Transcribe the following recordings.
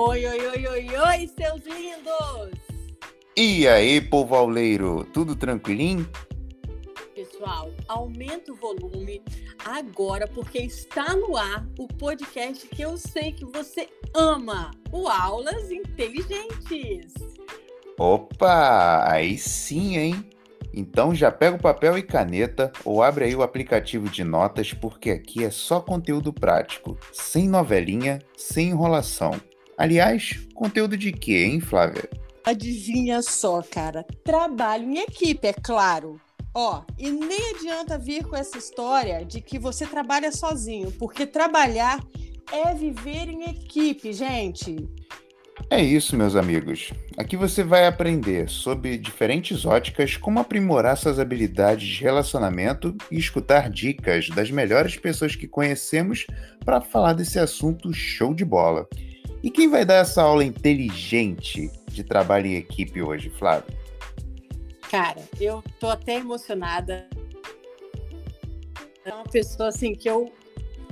Oi, oi, oi, oi, oi, seus lindos! E aí, povo auleiro, tudo tranquilinho? Pessoal, aumenta o volume agora, porque está no ar o podcast que eu sei que você ama, o Aulas Inteligentes. Opa, aí sim, hein? Então já pega o papel e caneta ou abre aí o aplicativo de notas, porque aqui é só conteúdo prático, sem novelinha, sem enrolação. Aliás, conteúdo de quê, hein, Flávia? Adivinha só, cara. Trabalho em equipe, é claro. Ó, e nem adianta vir com essa história de que você trabalha sozinho, porque trabalhar é viver em equipe, gente. É isso, meus amigos. Aqui você vai aprender sobre diferentes óticas como aprimorar suas habilidades de relacionamento e escutar dicas das melhores pessoas que conhecemos para falar desse assunto show de bola. E quem vai dar essa aula inteligente de trabalho em equipe hoje, Flávio? Cara, eu tô até emocionada. É uma pessoa assim que eu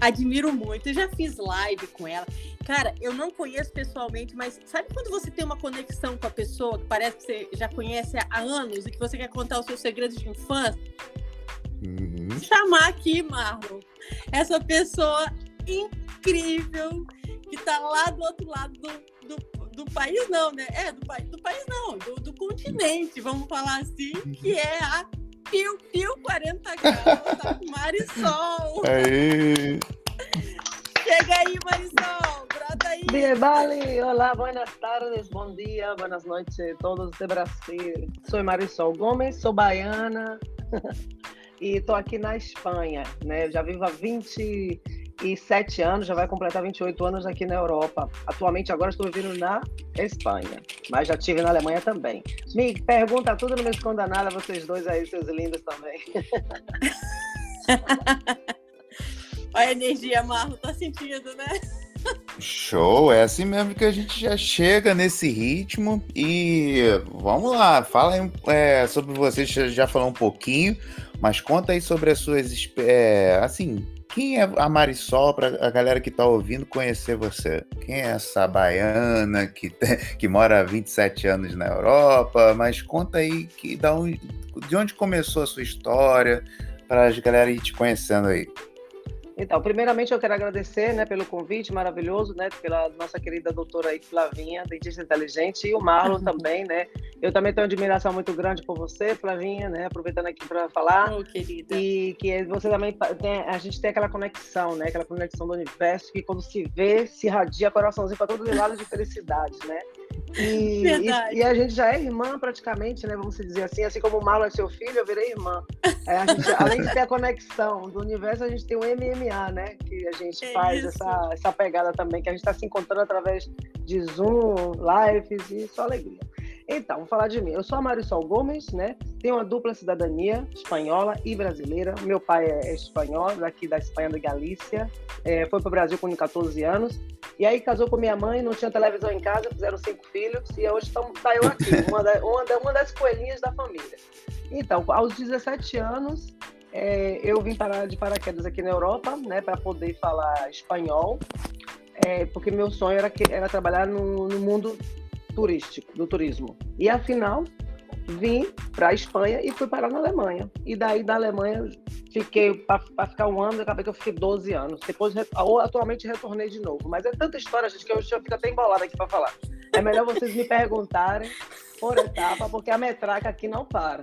admiro muito. Eu já fiz live com ela. Cara, eu não conheço pessoalmente, mas sabe quando você tem uma conexão com a pessoa que parece que você já conhece há anos e que você quer contar os seus segredos de infância? Uhum. Chamar aqui, Marlon, essa pessoa incrível que tá lá do outro lado do, do, do país, não, né? É, do, do país não, do, do continente, vamos falar assim, que é a Pio Pio 40 graus, tá? Marisol. Aí. Chega aí, Marisol, brota aí. Bien, vale. Olá, buenas tardes, bom dia, buenas noites a todos de Brasil. Sou Marisol Gomes, sou baiana e tô aqui na Espanha, né? Já vivo há 20 e sete anos, já vai completar 28 anos aqui na Europa. Atualmente, agora estou vivendo na Espanha, mas já tive na Alemanha também. Me pergunta tudo, não me esconda nada, vocês dois aí, seus lindos também. Olha a energia, Marlon, tá sentindo, né? Show, é assim mesmo que a gente já chega nesse ritmo e vamos lá, fala aí, é, sobre você, já falou um pouquinho, mas conta aí sobre as suas, é, assim, quem é a Marisol para a galera que está ouvindo conhecer você? Quem é essa baiana que, tem, que mora há 27 anos na Europa? Mas conta aí que, da onde, de onde começou a sua história para a galera ir te conhecendo aí. Então, primeiramente eu quero agradecer né, pelo convite maravilhoso, né, pela nossa querida doutora aí, Flavinha, dentista inteligente, e o Marlon também, né? Eu também tenho admiração muito grande por você, Flavinha, né? Aproveitando aqui para falar. Oh, querida. E que você também tem, a gente tem aquela conexão, né? Aquela conexão do universo que quando se vê, se radia coraçãozinho para todos os lados de felicidade, né? E, e, e, a gente já é irmã praticamente, né? Vamos dizer assim, assim como o Marlon é seu filho, eu virei irmã. É, gente, além de ter a conexão do universo, a gente tem o MMA, né? Que a gente é faz essa, essa pegada também, que a gente está se encontrando através de Zoom, lives e só alegria. Então, vou falar de mim. Eu sou a Marisol Gomes, né? Tenho uma dupla cidadania, espanhola e brasileira. Meu pai é espanhol, daqui da Espanha, da Galícia. É, foi para o Brasil com 14 anos. E aí casou com minha mãe, não tinha televisão em casa, fizeram cinco filhos. E hoje está eu aqui, uma, da, uma, da, uma das coelhinhas da família. Então, aos 17 anos, é, eu vim parar de paraquedas aqui na Europa, né? Para poder falar espanhol. É, porque meu sonho era, que, era trabalhar no, no mundo turístico, do turismo. E afinal, vim para a Espanha e fui parar na Alemanha. E daí da Alemanha fiquei para ficar um ano, acabei que eu fiquei 12 anos. Depois, atualmente, retornei de novo. Mas é tanta história, gente, que eu já fico até embolada aqui para falar. É melhor vocês me perguntarem por etapa, porque a metraca aqui não para.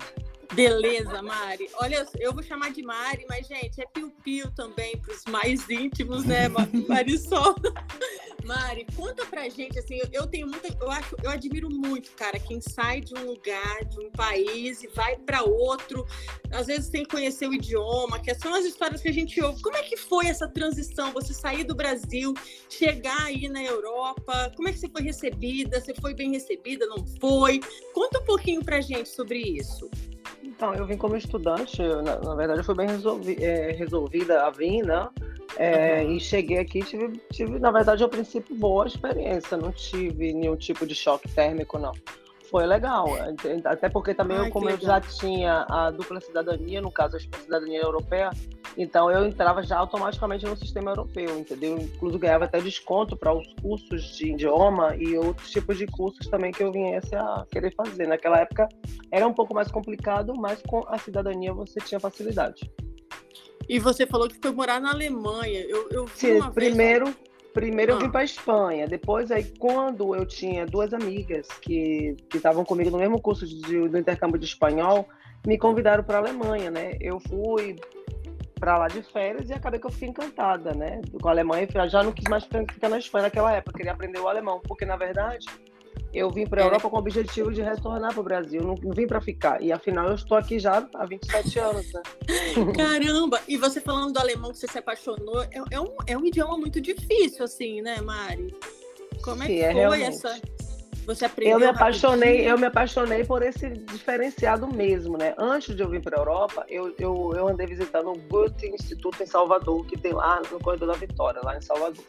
Beleza, Mari. Olha, eu vou chamar de Mari, mas, gente, é piu-piu também para os mais íntimos, né, Marisol? Mari, conta pra gente, assim, eu tenho muita, eu acho, eu admiro muito, cara, quem sai de um lugar, de um país e vai para outro, às vezes sem conhecer o idioma, que são as histórias que a gente ouve. Como é que foi essa transição? Você sair do Brasil, chegar aí na Europa, como é que você foi recebida? Você foi bem recebida, não foi? Conta um pouquinho pra gente sobre isso. Então, eu vim como estudante, na, na verdade eu fui bem resolvi, é, resolvida a vir, né? É, uhum. E cheguei aqui tive, tive, na verdade, ao princípio, boa experiência. Não tive nenhum tipo de choque térmico, não. Foi legal. Até porque também, Ai, eu, como eu já tinha a dupla cidadania, no caso, a cidadania europeia, então eu entrava já automaticamente no sistema europeu, entendeu? Inclusive ganhava até desconto para os cursos de idioma e outros tipos de cursos também que eu viesse a querer fazer. Naquela época era um pouco mais complicado, mas com a cidadania você tinha facilidade. E você falou que foi morar na Alemanha. Eu, eu Sim, primeiro, vez... primeiro eu vim ah. para Espanha. Depois, aí, quando eu tinha duas amigas que estavam comigo no mesmo curso de, do intercâmbio de espanhol, me convidaram para a Alemanha, né? Eu fui para lá de férias e acabei que eu fiquei encantada, né? Com a Alemanha, já não quis mais ficar na Espanha naquela época, queria aprender o alemão, porque na verdade eu vim para a é. Europa com o objetivo de retornar para o Brasil, não, vim para ficar. E afinal eu estou aqui já há 27 anos, né? Caramba! E você falando do alemão que você se apaixonou, é, é, um, é um idioma muito difícil, assim, né, Mari? Como é Sim, que é foi essa? Você aprendeu eu me apaixonei, rapidinho? eu me apaixonei por esse diferenciado mesmo, né? Antes de eu vir para a Europa, eu, eu, eu andei visitando o Goethe Instituto em Salvador, que tem lá no Corredor da Vitória, lá em Salvador.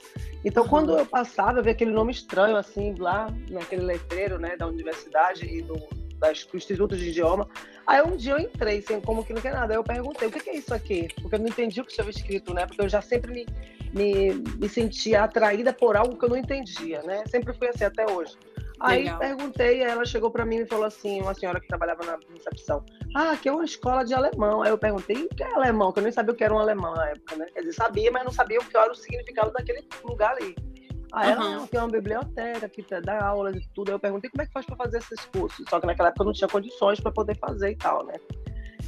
Então, quando eu passava, eu via aquele nome estranho, assim, lá naquele letreiro, né, da universidade e do, das, do Instituto de Idioma. Aí um dia eu entrei, assim, como que não quer nada. Aí eu perguntei, o que é isso aqui? Porque eu não entendi o que estava escrito, né? Porque eu já sempre me, me, me sentia atraída por algo que eu não entendia, né? Sempre fui assim até hoje. Aí Legal. perguntei, ela chegou para mim e falou assim, uma senhora que trabalhava na recepção, ah, aqui é uma escola de alemão. Aí eu perguntei, o que é alemão? Que eu nem sabia o que era um alemão na época, né? Quer dizer, sabia, mas não sabia o que era o significado daquele lugar ali. Aí ela, uhum. tem uma biblioteca que dá aulas e tudo. Aí eu perguntei como é que faz para fazer esses cursos. Só que naquela época eu não tinha condições para poder fazer e tal, né?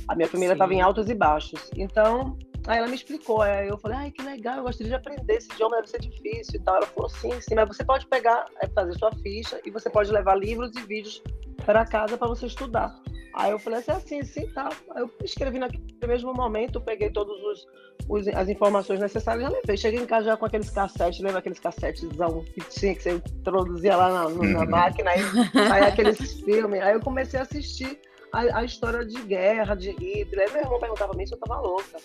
A minha primeira estava em altos e baixos. Então, Aí ela me explicou, aí eu falei, ai, que legal, eu gostaria de aprender esse idioma, deve ser difícil e tal. Ela falou, sim, sim, mas você pode pegar, é, fazer sua ficha e você pode levar livros e vídeos para casa para você estudar. Aí eu falei assim, assim, sim, tá. Aí eu escrevi naquele mesmo momento, peguei todas as informações necessárias e já levei. Cheguei em casa já com aqueles cassetes, lembra aqueles cassetes que tinha, que você introduzia lá na, na máquina, aí, aí aqueles filmes. Aí eu comecei a assistir a, a, história de guerra, de Hitler. Meu irmão perguntava pra mim se eu tava louca.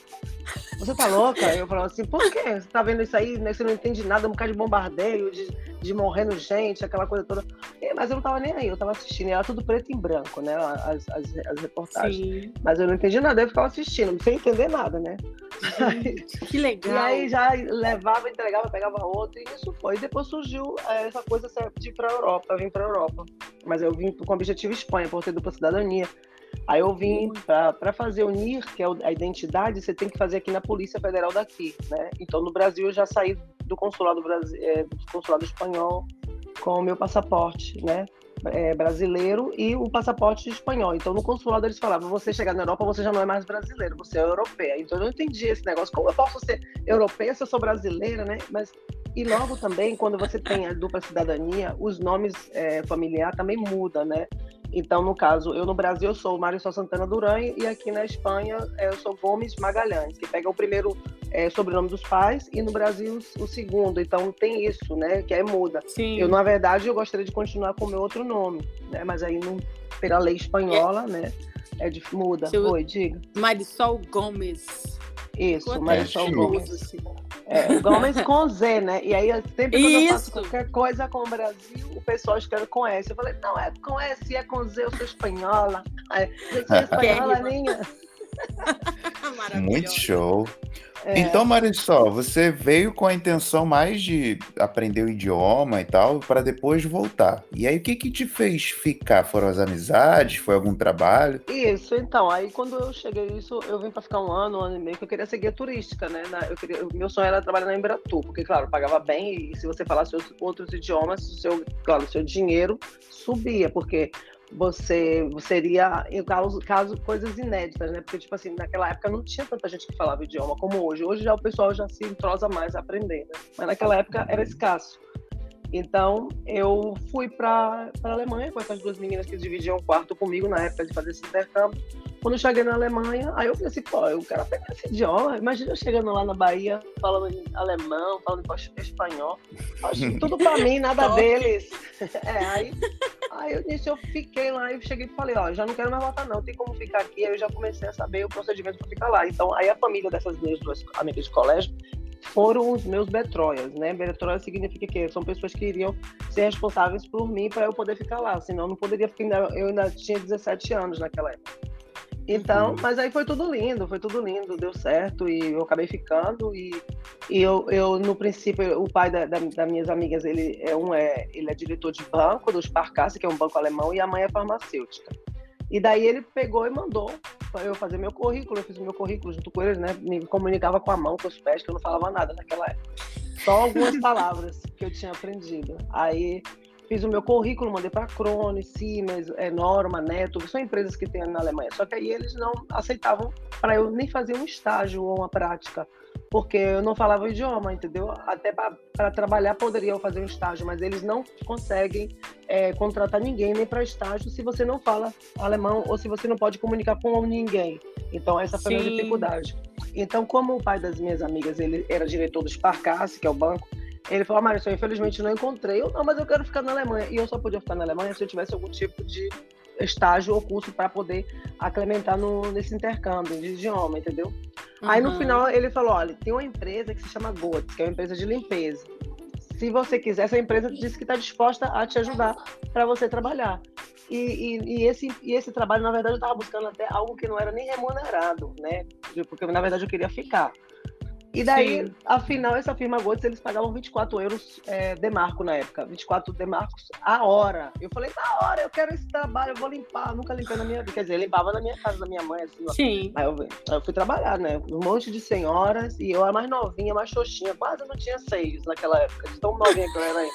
Você tá louca? Eu falava assim, por quê? Você tá vendo isso aí, né? Você não entende nada, um bocado de bombardeio, de, de morrendo gente, aquela coisa toda. E, mas eu não tava nem aí, eu tava assistindo. E era tudo preto e branco, né? As, as, as reportagens. Sim. Mas eu não entendi nada, eu ficava assistindo, sem entender nada, né? que legal. E aí já levava, entregava, pegava outro, e isso foi. E depois surgiu é, essa coisa de ir pra Europa, vim pra Europa. Mas eu vim com o objetivo Espanha, por ter dupla cidadania. Aí eu vim para fazer o NIR, que é a identidade, você tem que fazer aqui na Polícia Federal daqui, né? Então no Brasil eu já saí do consulado, é, do consulado espanhol com o meu passaporte, né? É, brasileiro e o passaporte espanhol. Então, no consulado eles falavam: você chegar na Europa, você já não é mais brasileiro, você é europeia. Então, eu não entendi esse negócio. Como eu posso ser europeia se eu sou brasileira, né? Mas e logo também, quando você tem a dupla cidadania, os nomes é, familiar também mudam, né? Então, no caso, eu no Brasil eu sou Mário Santana Duran e aqui na Espanha é, eu sou Gomes Magalhães, que pega o primeiro é, sobrenome dos pais e no Brasil o segundo. Então tem isso, né? Que é muda. Sim. Eu, na verdade, eu gostaria de continuar com o meu outro nome, né? Mas aí, não, pela lei espanhola, é. né? É de muda. Seu... Oi, diga. Marisol Gomes. Isso, Marisol Gomes. Assim. É, Gomes com Z, né? E aí, sempre quando Isso. eu faço qualquer coisa com o Brasil, o pessoal escreve com S. Eu falei, não, é com S, é com Z, eu sou espanhola. Eu sou espanhola, minha. Muito show. É. Então, Marisol, você veio com a intenção mais de aprender o idioma e tal, para depois voltar. E aí, o que que te fez ficar? Foram as amizades? Foi algum trabalho? Isso, então. Aí, quando eu cheguei isso, eu vim para ficar um ano, um ano e meio, que eu queria seguir a turística, né? Eu queria, meu sonho era trabalhar na Embratur, porque, claro, pagava bem e se você falasse outros idiomas, o seu, claro, o seu dinheiro subia, porque você, iria, em caso, caso, coisas inéditas, né? Porque, tipo assim, naquela época não tinha tanta gente que falava idioma como hoje. Hoje já o pessoal já se entrosa mais a aprender, né? Mas naquela época era escasso. Então, eu fui para a Alemanha com essas duas meninas que dividiam o quarto comigo na época de fazer esse intercâmbio. Quando eu cheguei na Alemanha, aí eu falei assim, pô, eu quero aprender esse idioma. Imagina eu chegando lá na Bahia, falando em alemão, falando em espanhol. Acho tudo para mim, nada deles. É, aí, aí nisso eu fiquei lá e cheguei e falei, ó, já não quero mais voltar não, tem como ficar aqui. Aí eu já comecei a saber o procedimento para ficar lá. Então, aí a família dessas minhas duas amigas de colégio foram os meus betroias, né? Betroia significa que são pessoas que iriam ser responsáveis por mim para eu poder ficar lá, senão eu não poderia ficar, eu ainda tinha 17 anos naquela época. Então, uhum. mas aí foi tudo lindo, foi tudo lindo, deu certo e eu acabei ficando e, e eu, eu no princípio o pai da, da, das minhas amigas ele é um é ele é diretor de banco do Sparkasse que é um banco alemão e a mãe é farmacêutica. E daí ele pegou e mandou para eu fazer meu currículo, eu fiz meu currículo junto com eles, né? Me comunicava com a mão, com os pés, que eu não falava nada naquela época. Só algumas palavras que eu tinha aprendido. Aí fiz o meu currículo, mandei para a Krone, Siemens, é, Norma, Neto, são empresas que tem na Alemanha. Só que aí eles não aceitavam para eu nem fazer um estágio ou uma prática, porque eu não falava o idioma, entendeu? Até para trabalhar poderia eu fazer um estágio, mas eles não conseguem é, contratar ninguém nem para estágio se você não fala alemão ou se você não pode comunicar com ninguém. Então essa foi a minha dificuldade. Então, como o pai das minhas amigas ele era diretor do Sparkasse, que é o banco, ele falou, Marisol, infelizmente não encontrei. Eu, não, mas eu quero ficar na Alemanha. E eu só podia ficar na Alemanha se eu tivesse algum tipo de estágio ou curso para poder aclementar no, nesse intercâmbio de idioma, entendeu? Uhum. Aí no final ele falou, olha, tem uma empresa que se chama Goetz, que é uma empresa de limpeza. Se você quiser, essa empresa disse que está disposta a te ajudar para você trabalhar. E, e, e, esse, e esse trabalho, na verdade, eu estava buscando até algo que não era nem remunerado, né? Porque, na verdade, eu queria ficar. E daí, Sim. afinal, essa firma Gotes, eles pagavam 24 euros é, de marco na época. 24 de marcos a hora. Eu falei, na hora, eu quero esse trabalho, eu vou limpar. nunca limpei na minha vida. Quer dizer, limpava na minha casa, da minha mãe, assim. Sim. Aí eu, aí eu, fui trabalhar, né? Um monte de senhoras. E eu era mais novinha, mais xoxinha. Quase não tinha seios naquela época. De tão novinha que eu era aí.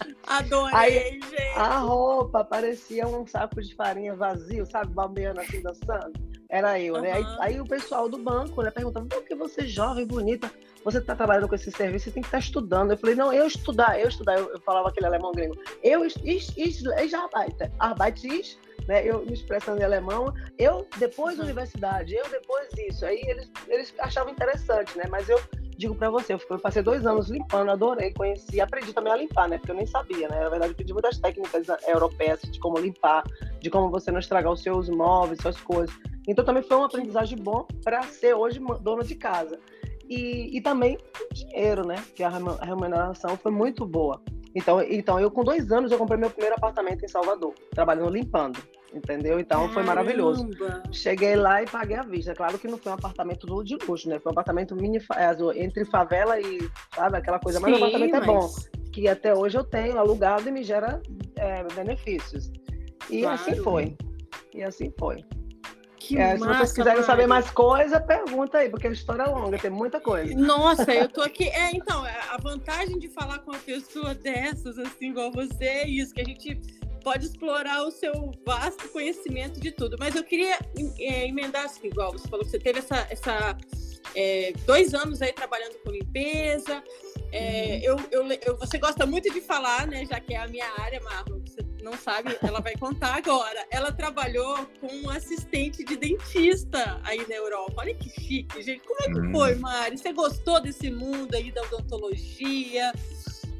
Adorei, aí, gente. A roupa parecia um saco de farinha vazio, sabe? Bambeando assim, dançando. Era eu, uhum. né? Aí, aí, o pessoal do banco, né, perguntando, por que você é jovem, bonita, você está trabalhando com esse serviço, você tem que estar tá estudando. Eu falei, não, eu estudar, eu estudar. Eu, eu falava aquele alemão gringo. Eu, ich, ich, arbeite. Arbeit né? Eu me expressando em alemão. Eu, depois da universidade, eu, depois isso. Aí eles, eles achavam interessante, né? Mas eu digo para você, eu passei dois anos limpando, adorei, conheci, aprendi também a limpar, né? Porque eu nem sabia, né? Na verdade, eu aprendi muitas técnicas europeias de como limpar, de como você não estragar os seus móveis, suas coisas. Então também foi uma aprendizagem bom para ser hoje dona de casa. E, e também dinheiro, né? Que a remuneração foi muito boa. Então, então, eu com dois anos eu comprei meu primeiro apartamento em Salvador, trabalhando limpando, entendeu? Então Caramba. foi maravilhoso. Cheguei lá e paguei à vista. Claro que não foi um apartamento de luxo, né? Foi um apartamento mini, é, entre favela e, sabe, aquela coisa. Mas o apartamento mas... é bom, que até hoje eu tenho alugado e me gera é, benefícios. E claro. assim foi. E assim foi. É, massa, se vocês quiserem saber mais coisa, pergunta aí, porque a história é longa, tem muita coisa. Nossa, eu tô aqui. É, então, a vantagem de falar com uma pessoa dessas, assim, igual você, é isso, que a gente pode explorar o seu vasto conhecimento de tudo. Mas eu queria é, emendar assim, igual você falou que você teve essa, essa é, dois anos aí trabalhando com limpeza. É, uhum. eu, eu, eu, você gosta muito de falar, né? Já que é a minha área, Marlon. Você não sabe, ela vai contar agora. Ela trabalhou com um assistente de dentista aí na Europa. Olha que chique, gente. Como é que hum. foi, Mari? Você gostou desse mundo aí da odontologia?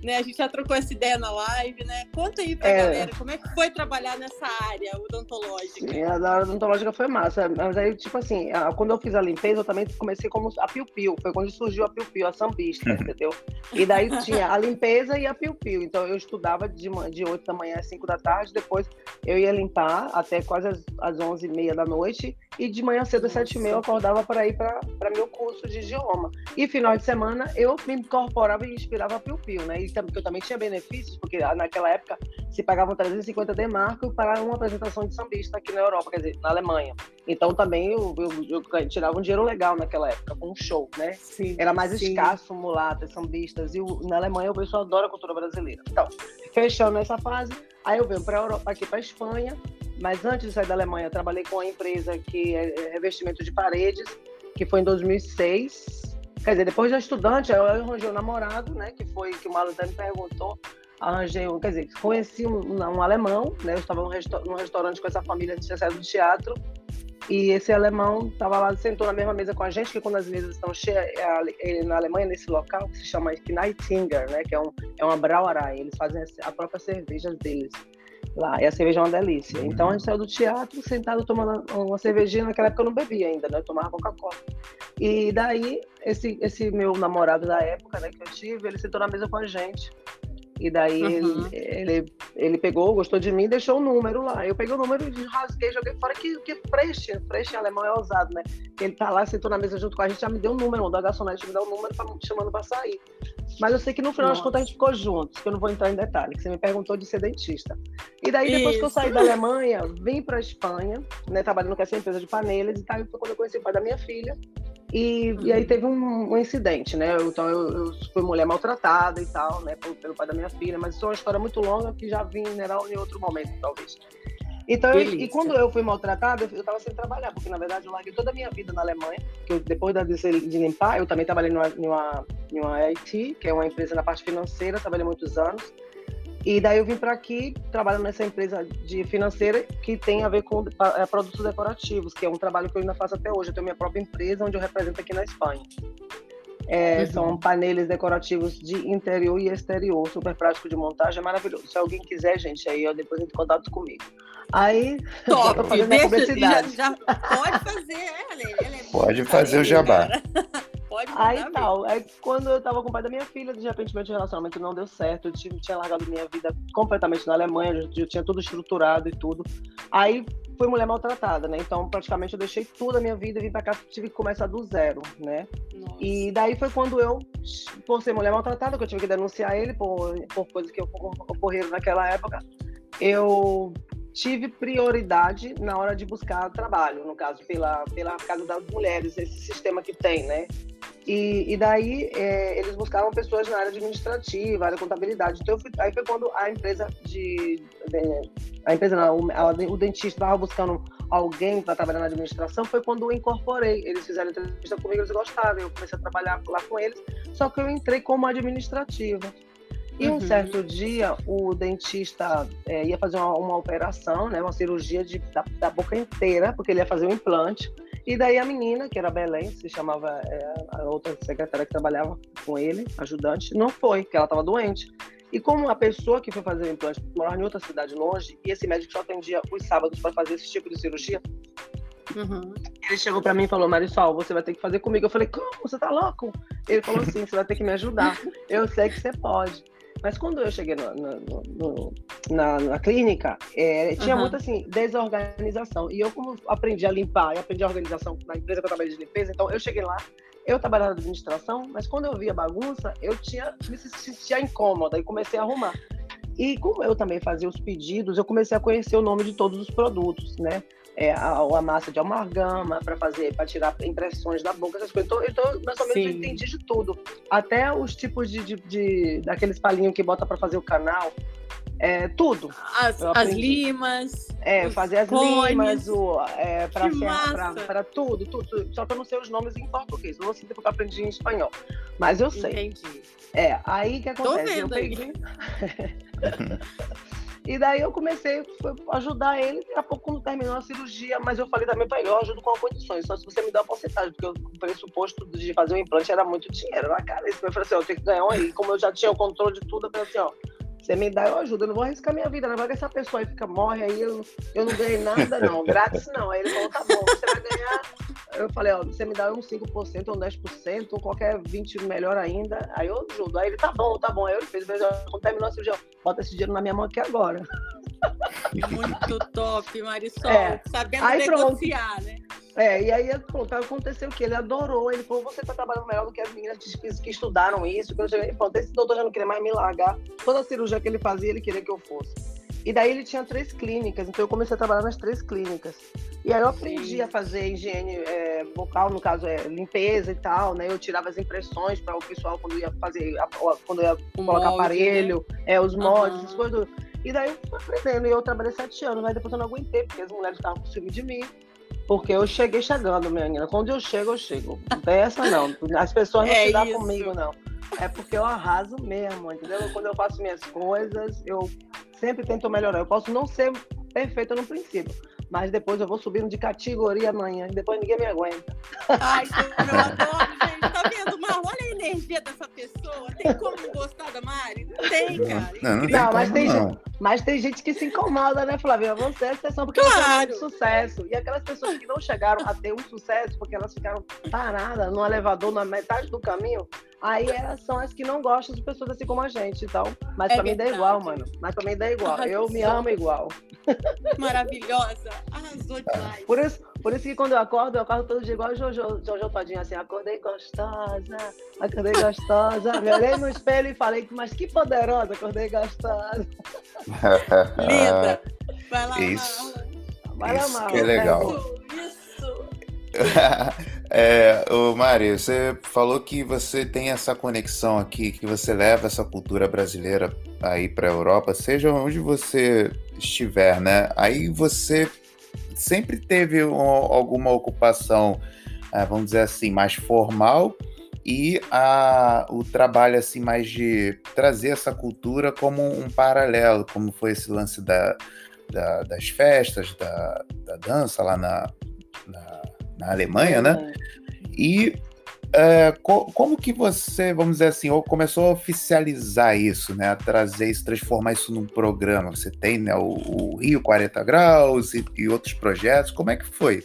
Né? A gente já trocou essa ideia na live, né? Conta aí pra é. galera como é que foi trabalhar nessa área odontológica. Sim, a área odontológica foi massa. Mas aí, tipo assim, quando eu fiz a limpeza, eu também comecei como a piu-piu. Foi quando surgiu a piu-piu, a sambista, entendeu? E daí tinha a limpeza e a piu-piu. Então eu estudava de, de 8 da manhã às 5 da tarde, depois eu ia limpar até quase às, às 11 e meia da noite. E de manhã cedo, às 7 e meia, eu acordava para ir para meu curso de idioma. E final de semana eu me incorporava e inspirava a piu-piu, né? E porque eu também tinha benefícios, porque naquela época se pagavam 350 D marco para uma apresentação de sambista aqui na Europa, quer dizer, na Alemanha. Então também eu, eu, eu tirava um dinheiro legal naquela época, com um show, né? Sim, Era mais sim. escasso mulatas, sambistas, e na Alemanha o pessoal adora a cultura brasileira. Então, fechando essa fase, aí eu venho para a Europa, aqui para a Espanha, mas antes de sair da Alemanha, eu trabalhei com uma empresa que é revestimento de paredes, que foi em 2006, Quer dizer, depois de estudante, eu arranjei um namorado, né? Que foi que o Malu até me perguntou. Arranjei um, quer dizer, conheci um, um alemão, né? Eu estava num, resta num restaurante com essa família de sucesso do teatro. E esse alemão estava lá, sentou na mesma mesa com a gente, que quando as mesas estão cheias, é, na Alemanha, nesse local, que se chama Kneitinger, né? Que é, um, é uma brauerei. Eles fazem a própria cerveja deles lá. E a cerveja é uma delícia. Então a gente saiu do teatro sentado tomando uma cervejinha. Naquela época eu não bebia ainda, né? Eu tomava Coca-Cola. E daí, esse, esse meu namorado da época, né, que eu tive, ele sentou na mesa com a gente. E daí uhum. ele, ele, ele, pegou, gostou de mim e deixou o número lá. Eu peguei o número e rasguei, joguei fora. Que, que Freche, Freche em alemão é ousado, né? Ele tá lá, sentou na mesa junto com a gente, já me deu o um número, da garçonete me deu o um número pra, chamando pra sair. Mas eu sei que no final das contas a gente ficou juntos, que eu não vou entrar em detalhe, que você me perguntou de ser dentista. E daí, depois Isso. que eu saí da Alemanha, vim pra Espanha, né, trabalhando com essa empresa de panelas, e tal, foi quando eu conheci o pai da minha filha. E, uhum. e aí teve um, um, incidente, né? Então eu, eu, fui mulher maltratada e tal, né? Pelo, pelo, pai da minha filha, mas isso é uma história muito longa que já vim mineral em outro momento, talvez. Então, eu, e quando eu fui maltratada, eu estava sem trabalhar, porque na verdade eu larguei toda a minha vida na Alemanha, que eu, depois de, de limpar, eu também trabalhei numa, numa, numa IT, que é uma empresa na parte financeira, trabalhei muitos anos. E daí eu vim para aqui trabalhando nessa empresa de financeira que tem a ver com é, produtos decorativos, que é um trabalho que eu ainda faço até hoje. Eu tenho minha própria empresa onde eu represento aqui na Espanha. É, uhum. São painéis decorativos de interior e exterior, super prático de montagem, é maravilhoso. Se alguém quiser, gente, aí ó, depois entre em contato comigo. Aí, Top, deixa, já, já, pode fazer, ela, ela é Pode fazer o jabá. Pode Aí tal. Aí quando eu tava com o pai da minha filha, de repente meu relacionamento não deu certo. Eu tinha, tinha largado minha vida completamente na Alemanha, eu, eu tinha tudo estruturado e tudo. Aí fui mulher maltratada, né? Então praticamente eu deixei tudo a minha vida e vim pra cá, tive que começar do zero, né? Nossa. E daí foi quando eu, por ser mulher maltratada, que eu tive que denunciar ele por, por coisas que ocorreram naquela época, eu tive prioridade na hora de buscar trabalho, no caso, pela, pela Casa das Mulheres, esse sistema que tem, né? E, e daí é, eles buscavam pessoas na área administrativa, área de contabilidade. Então, fui, aí foi quando a empresa de. de a empresa, não, o, a, o dentista estava buscando alguém para trabalhar na administração, foi quando eu incorporei. Eles fizeram entrevista comigo, eles gostaram. Eu comecei a trabalhar lá com eles, só que eu entrei como administrativa. E um uhum. certo dia, o dentista é, ia fazer uma, uma, operação, né, uma cirurgia de, da, da, boca inteira, porque ele ia fazer um implante. E daí a menina, que era Belém, se chamava é, a outra secretária que trabalhava com ele, ajudante, não foi, porque ela estava doente. E como a pessoa que foi fazer o implante morava em outra cidade longe, e esse médico só atendia os sábados para fazer esse tipo de cirurgia, Uhum. Ele chegou para mim e falou: Marisol, você vai ter que fazer comigo. Eu falei: Como? Você tá louco? Ele falou assim: Você vai ter que me ajudar. Eu sei que você pode. Mas quando eu cheguei no, no, no, na, na, clínica, é, tinha uhum. muito assim, desorganização. E eu, como aprendi a limpar e aprendi a organização na empresa que eu trabalhei de limpeza, então eu cheguei lá, eu trabalhava na administração, mas quando eu via bagunça, eu tinha me sentia incômoda e comecei a arrumar. E como eu também fazia os pedidos, eu comecei a conhecer o nome de todos os produtos, né? É, a, a, massa de amargama para fazer, para tirar impressões da boca, essas coisas. Então, então mais ou menos eu entendi de tudo. Até os tipos de, de, de daqueles palinhos que bota para fazer o canal. É, tudo. As, as limas. É, fazer as cones. limas, o, é, para tudo, tudo, tudo, Só que eu não sei os nomes em português. Não sei porque eu aprendi em espanhol. Mas eu sei. Entendi. É, aí que acontece? Tô vendo eu peguei... E daí eu comecei a ajudar ele, daqui a pouco quando terminou a cirurgia, mas eu falei também para ele, eu ajudo com condições, só se você me dá uma porcentagem, porque o pressuposto de fazer um implante era muito dinheiro na cara. Eu falei assim, ó, eu tenho que ganhar um aí. Como eu já tinha o controle de tudo, eu falei assim, ó, você me dá, eu ajudo. Eu não vou arriscar minha vida, não. Vai que essa pessoa aí fica, morre aí, eu, eu não ganhei nada, não. Grátis não. Aí ele falou, tá bom, você vai ganhar. Eu falei, ó, você me dá uns 5% ou 10%, ou qualquer 20% melhor ainda. Aí eu ajudo. Aí ele, tá bom, tá bom. Aí ele fez, quando terminou a cirurgia, bota esse dinheiro na minha mão aqui agora. Muito top, Marisol. É. Sabendo aí, negociar, pronto. né? É, e aí pronto, aconteceu o que ele adorou. Ele falou: você está trabalhando melhor do que as meninas que, que estudaram isso. Que eu cheguei, pronto, esse doutor já não queria mais me largar. Toda a cirurgia que ele fazia, ele queria que eu fosse. E daí ele tinha três clínicas, então eu comecei a trabalhar nas três clínicas. E aí eu aprendi a fazer higiene é, vocal, no caso é limpeza e tal, né? Eu tirava as impressões para o pessoal quando ia fazer, quando ia colocar molde, né? aparelho, né? é, os moldes, uhum. essas coisas. E daí eu fui aprendendo, e eu trabalhei sete anos, mas depois eu não aguentei, porque as mulheres estavam por cima de mim. Porque eu cheguei chegando, minha menina. Quando eu chego, eu chego. Não tem essa, não. As pessoas não é se dão comigo, não. É porque eu arraso mesmo, entendeu? Quando eu faço minhas coisas, eu sempre tento melhorar. Eu posso não ser perfeita no princípio, mas depois eu vou subindo de categoria amanhã e depois ninguém me aguenta. Ai, eu adoro, gente. Tá vendo, Mar? Olha a energia dessa pessoa. Tem como gostar da Mari? tem, cara. Não, não, não mas, tem, não. mas tem gente que se incomoda, né, Flávia? Você é exceção porque claro. você tem sucesso. E aquelas pessoas que não chegaram a ter um sucesso porque elas ficaram paradas no elevador na metade do caminho, aí elas são as que não gostam de pessoas assim como a gente, então. Mas é pra verdade. mim dá igual, mano. Mas pra mim dá igual. Eu me amo igual. Maravilhosa. Arrasou demais. Por isso, por isso que quando eu acordo, eu acordo todo dia igual a Jojo, Jojo Todinho, assim, acordei gostosa, acordei gostosa. Me olhei no espelho e falei, mas que poderosa, acordei gostosa. Linda. Vai lá, Isso. Vai lá, Isso que é legal. Isso. é, ô Mari, você falou que você tem essa conexão aqui, que você leva essa cultura brasileira aí para a Europa, seja onde você estiver, né? Aí você sempre teve um, alguma ocupação, uh, vamos dizer assim, mais formal e a, o trabalho assim mais de trazer essa cultura como um paralelo, como foi esse lance da, da das festas, da, da, dança lá na, na, Alemanha, né? E é, co como que você, vamos dizer assim, começou a oficializar isso, né? A trazer isso, transformar isso num programa? Você tem né, o, o Rio 40 Graus e, e, outros projetos. Como é que foi?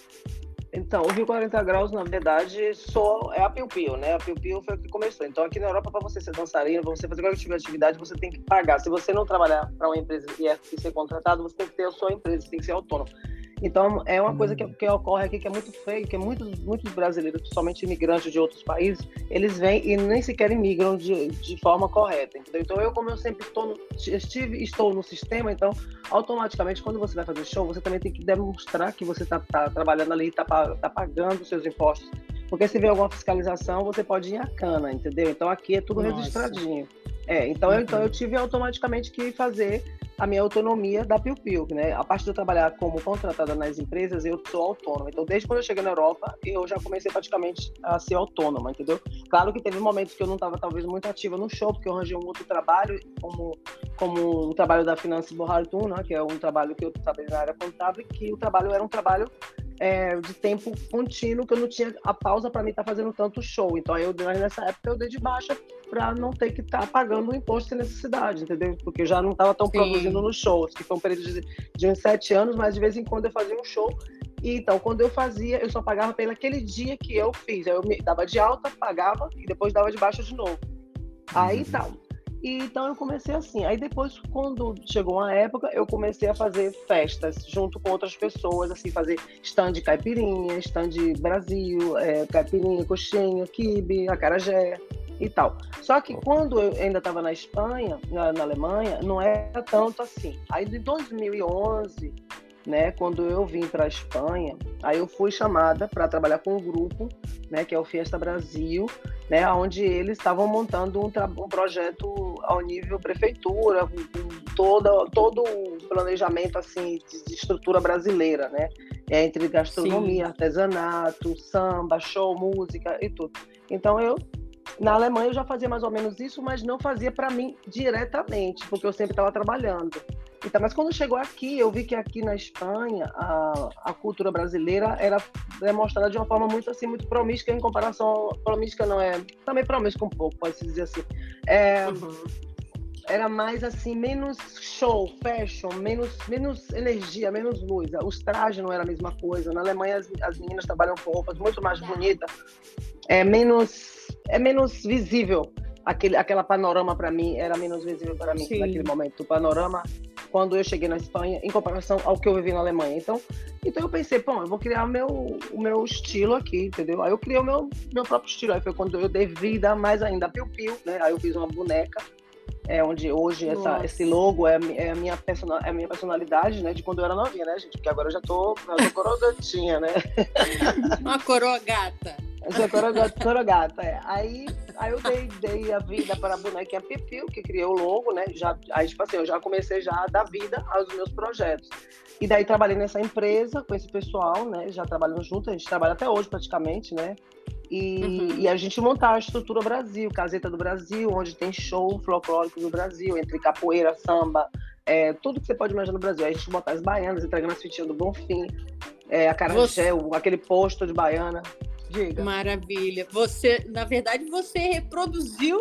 Então, o Rio 40 Graus, na verdade, só é a Piu Piu, né? A Piu Piu foi o que começou. Então, aqui na Europa, para você ser dançarino, para você fazer qualquer tipo de atividade, você tem que pagar. Se você não trabalhar para uma empresa e, é, e ser contratado, você tem que ter a sua empresa, você tem que ser autônomo. Então, é uma coisa que, hum. que, ocorre aqui que é muito feio, que muitos, muitos brasileiros, principalmente imigrantes de outros países, eles vêm e nem sequer imigram de, de forma correta, entendeu? Então, eu, como eu sempre estou no, estive, estou no sistema, então, automaticamente, quando você vai fazer show, você também tem que demonstrar que você está tá trabalhando ali, está tá pagando os seus impostos. Porque se vê alguma fiscalização, você pode ir a cana, entendeu? Então, aqui é tudo Nossa. registradinho. É, então, uhum. eu, então eu tive automaticamente que fazer a minha autonomia da Piu Piu, né? A parte de eu trabalhar como contratada nas empresas, eu sou autônoma. Então, desde quando eu cheguei na Europa, eu já comecei praticamente a ser autônoma, entendeu? Claro que teve momentos que eu não estava talvez muito ativa no show, porque eu arranjei um outro trabalho, como como o trabalho da Finance Borraltum, né? Que é um trabalho que eu trabalhei na área contábil, que o trabalho era um trabalho é, de tempo contínuo, que eu não tinha a pausa para mim estar tá fazendo tanto show. Então, eu, nessa época, eu dei de baixa para não ter que estar tá pagando o imposto sem necessidade, entendeu? Porque eu já não estava tão Sim. produzindo nos shows, que foi um período de, de uns sete anos, mas de vez em quando eu fazia um show. E, então, quando eu fazia, eu só pagava pelo aquele dia que eu fiz. Aí eu me dava de alta, pagava e depois dava de baixa de novo. Aí uhum. tá. E, então eu comecei assim. Aí depois, quando chegou uma época, eu comecei a fazer festas junto com outras pessoas, assim, fazer stand de caipirinha, stand de Brasil, é, caipirinha, coxinha, quibe, acarajé e tal. Só que quando eu ainda estava na Espanha, na, na, Alemanha, não era tanto assim. Aí de 2011, né, quando eu vim para a Espanha, aí eu fui chamada para trabalhar com um grupo, né, que é o Fiesta Brasil, né, onde eles estavam montando um, um, projeto ao nível prefeitura, com, com toda, todo o planejamento assim de, de estrutura brasileira, né, é, entre gastronomia, Sim. artesanato, samba, show, música e tudo. Então eu na Alemanha eu já fazia mais ou menos isso, mas não fazia para mim diretamente, porque eu sempre estava trabalhando. Então, mas quando chegou aqui, eu vi que aqui na Espanha a, a cultura brasileira era demonstrada de uma forma muito assim, muito promíscua em comparação. Promíscua não é. Também promíscua um pouco, pode-se dizer assim. É, uhum. Era mais assim, menos show, fashion, menos, menos energia, menos luz. Os trajes não era a mesma coisa. Na Alemanha as, as meninas trabalham com roupas muito mais bonitas, é menos, é menos visível aquele, aquela panorama para mim era menos visível para mim Sim. naquele momento. O panorama quando eu cheguei na Espanha em comparação ao que eu vivi na Alemanha. Então, então eu pensei, bom, eu vou criar o meu, o meu estilo aqui, entendeu? Aí eu criei o meu, meu próprio estilo. Aí foi quando eu dei vida mais ainda a Piu Piu, né? Aí eu fiz uma boneca, é onde hoje essa, esse logo é, é, a minha personal, é a minha personalidade, né? De quando eu era novinha, né, gente? Porque agora eu já tô, eu tô corogatinha, né? Uma coroa gata. Eu sou corogata, corogata é. Aí, aí eu dei, dei a vida para a bonequinha Pipil, que criou o logo, né? Já, aí, tipo assim, eu já comecei já a dar vida aos meus projetos. E daí trabalhei nessa empresa com esse pessoal, né? Já trabalhamos juntos, a gente trabalha até hoje praticamente, né? E, uhum. e, a gente montar a estrutura Brasil, Caseta do Brasil, onde tem show folclórico do Brasil, entre capoeira, samba, é, tudo que você pode imaginar no Brasil. Aí a gente botar as baianas, entregando as fitinhas do Bonfim, é, a você... aquele posto de baiana. Diga. Maravilha. Você, na verdade, você reproduziu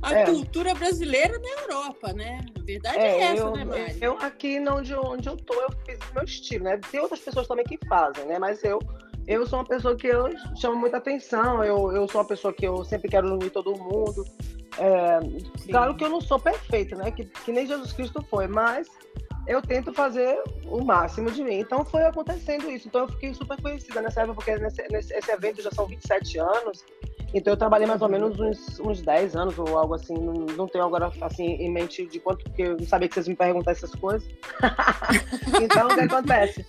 a é. cultura brasileira na Europa, né? A verdade é, é essa, eu, né, Mari? Eu aqui onde, onde eu tô, eu fiz o meu estilo, né? Tem outras pessoas também que fazem, né? Mas eu eu sou uma pessoa que eu chamo muita atenção, eu, eu sou uma pessoa que eu sempre quero unir todo mundo. É, claro que eu não sou perfeita, né? Que, que nem Jesus Cristo foi, mas eu tento fazer o máximo de mim. Então foi acontecendo isso. Então eu fiquei super conhecida nessa época, porque nesse, nesse esse evento já são 27 anos. Então eu trabalhei mais ou menos uns, uns 10 anos ou algo assim. Não, não tenho agora assim em mente de quanto, porque eu não sabia que vocês me perguntar essas coisas. então o que acontece?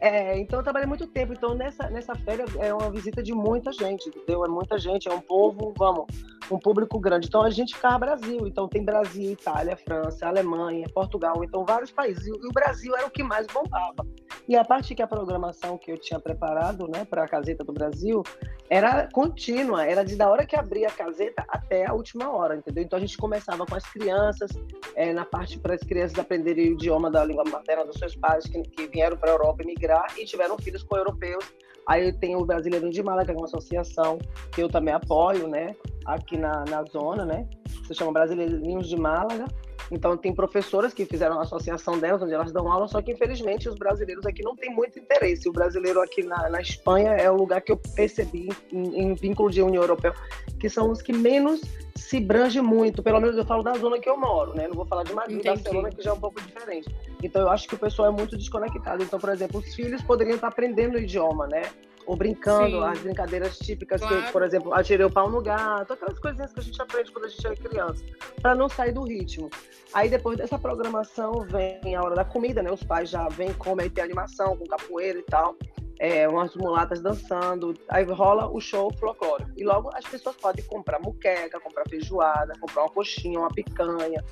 É, então eu trabalhei muito tempo. Então nessa, nessa feira é uma visita de muita gente, entendeu? É muita gente, é um povo, vamos, um público grande. Então a gente ficava Brasil. Então tem Brasil, Itália, França, Alemanha, Portugal, então vários países. E o Brasil era o que mais bombava. E a parte que a programação que eu tinha preparado, né, para a Caseta do Brasil, era contínua, era de da hora que abria a caseta até a última hora, entendeu? Então a gente começava com as crianças, é, na parte para as crianças aprenderem o idioma da língua materna dos seus pais que, que vieram para a Europa emigrar e tiveram filhos com europeus. Aí tem o Brasileiro de Málaga, que é uma associação que eu também apoio, né? Aqui na, na zona, né? Se chama Brasileirinhos de Málaga. Então, tem professoras que fizeram a associação delas, onde elas dão aula, só que infelizmente os brasileiros aqui não têm muito interesse. O brasileiro aqui na, na Espanha é o lugar que eu percebi, em, em vínculo de União Europeia, que são os que menos se brange muito, pelo menos eu falo da zona que eu moro, né? Não vou falar de Madrid, Entendi. Barcelona, que já é um pouco diferente. Então eu acho que o pessoal é muito desconectado. Então, por exemplo, os filhos poderiam estar aprendendo o idioma, né? Ou brincando, Sim. as brincadeiras típicas, claro. que, por exemplo, atirei o pau no gato, aquelas coisinhas que a gente aprende quando a gente é criança, para não sair do ritmo. Aí depois dessa programação vem a hora da comida, né? Os pais já vêm, comem, aí tem animação com capoeira e tal é, umas mulatas dançando, aí rola o show folclórico. E logo as pessoas podem comprar muqueca, comprar feijoada, comprar uma coxinha, uma picanha,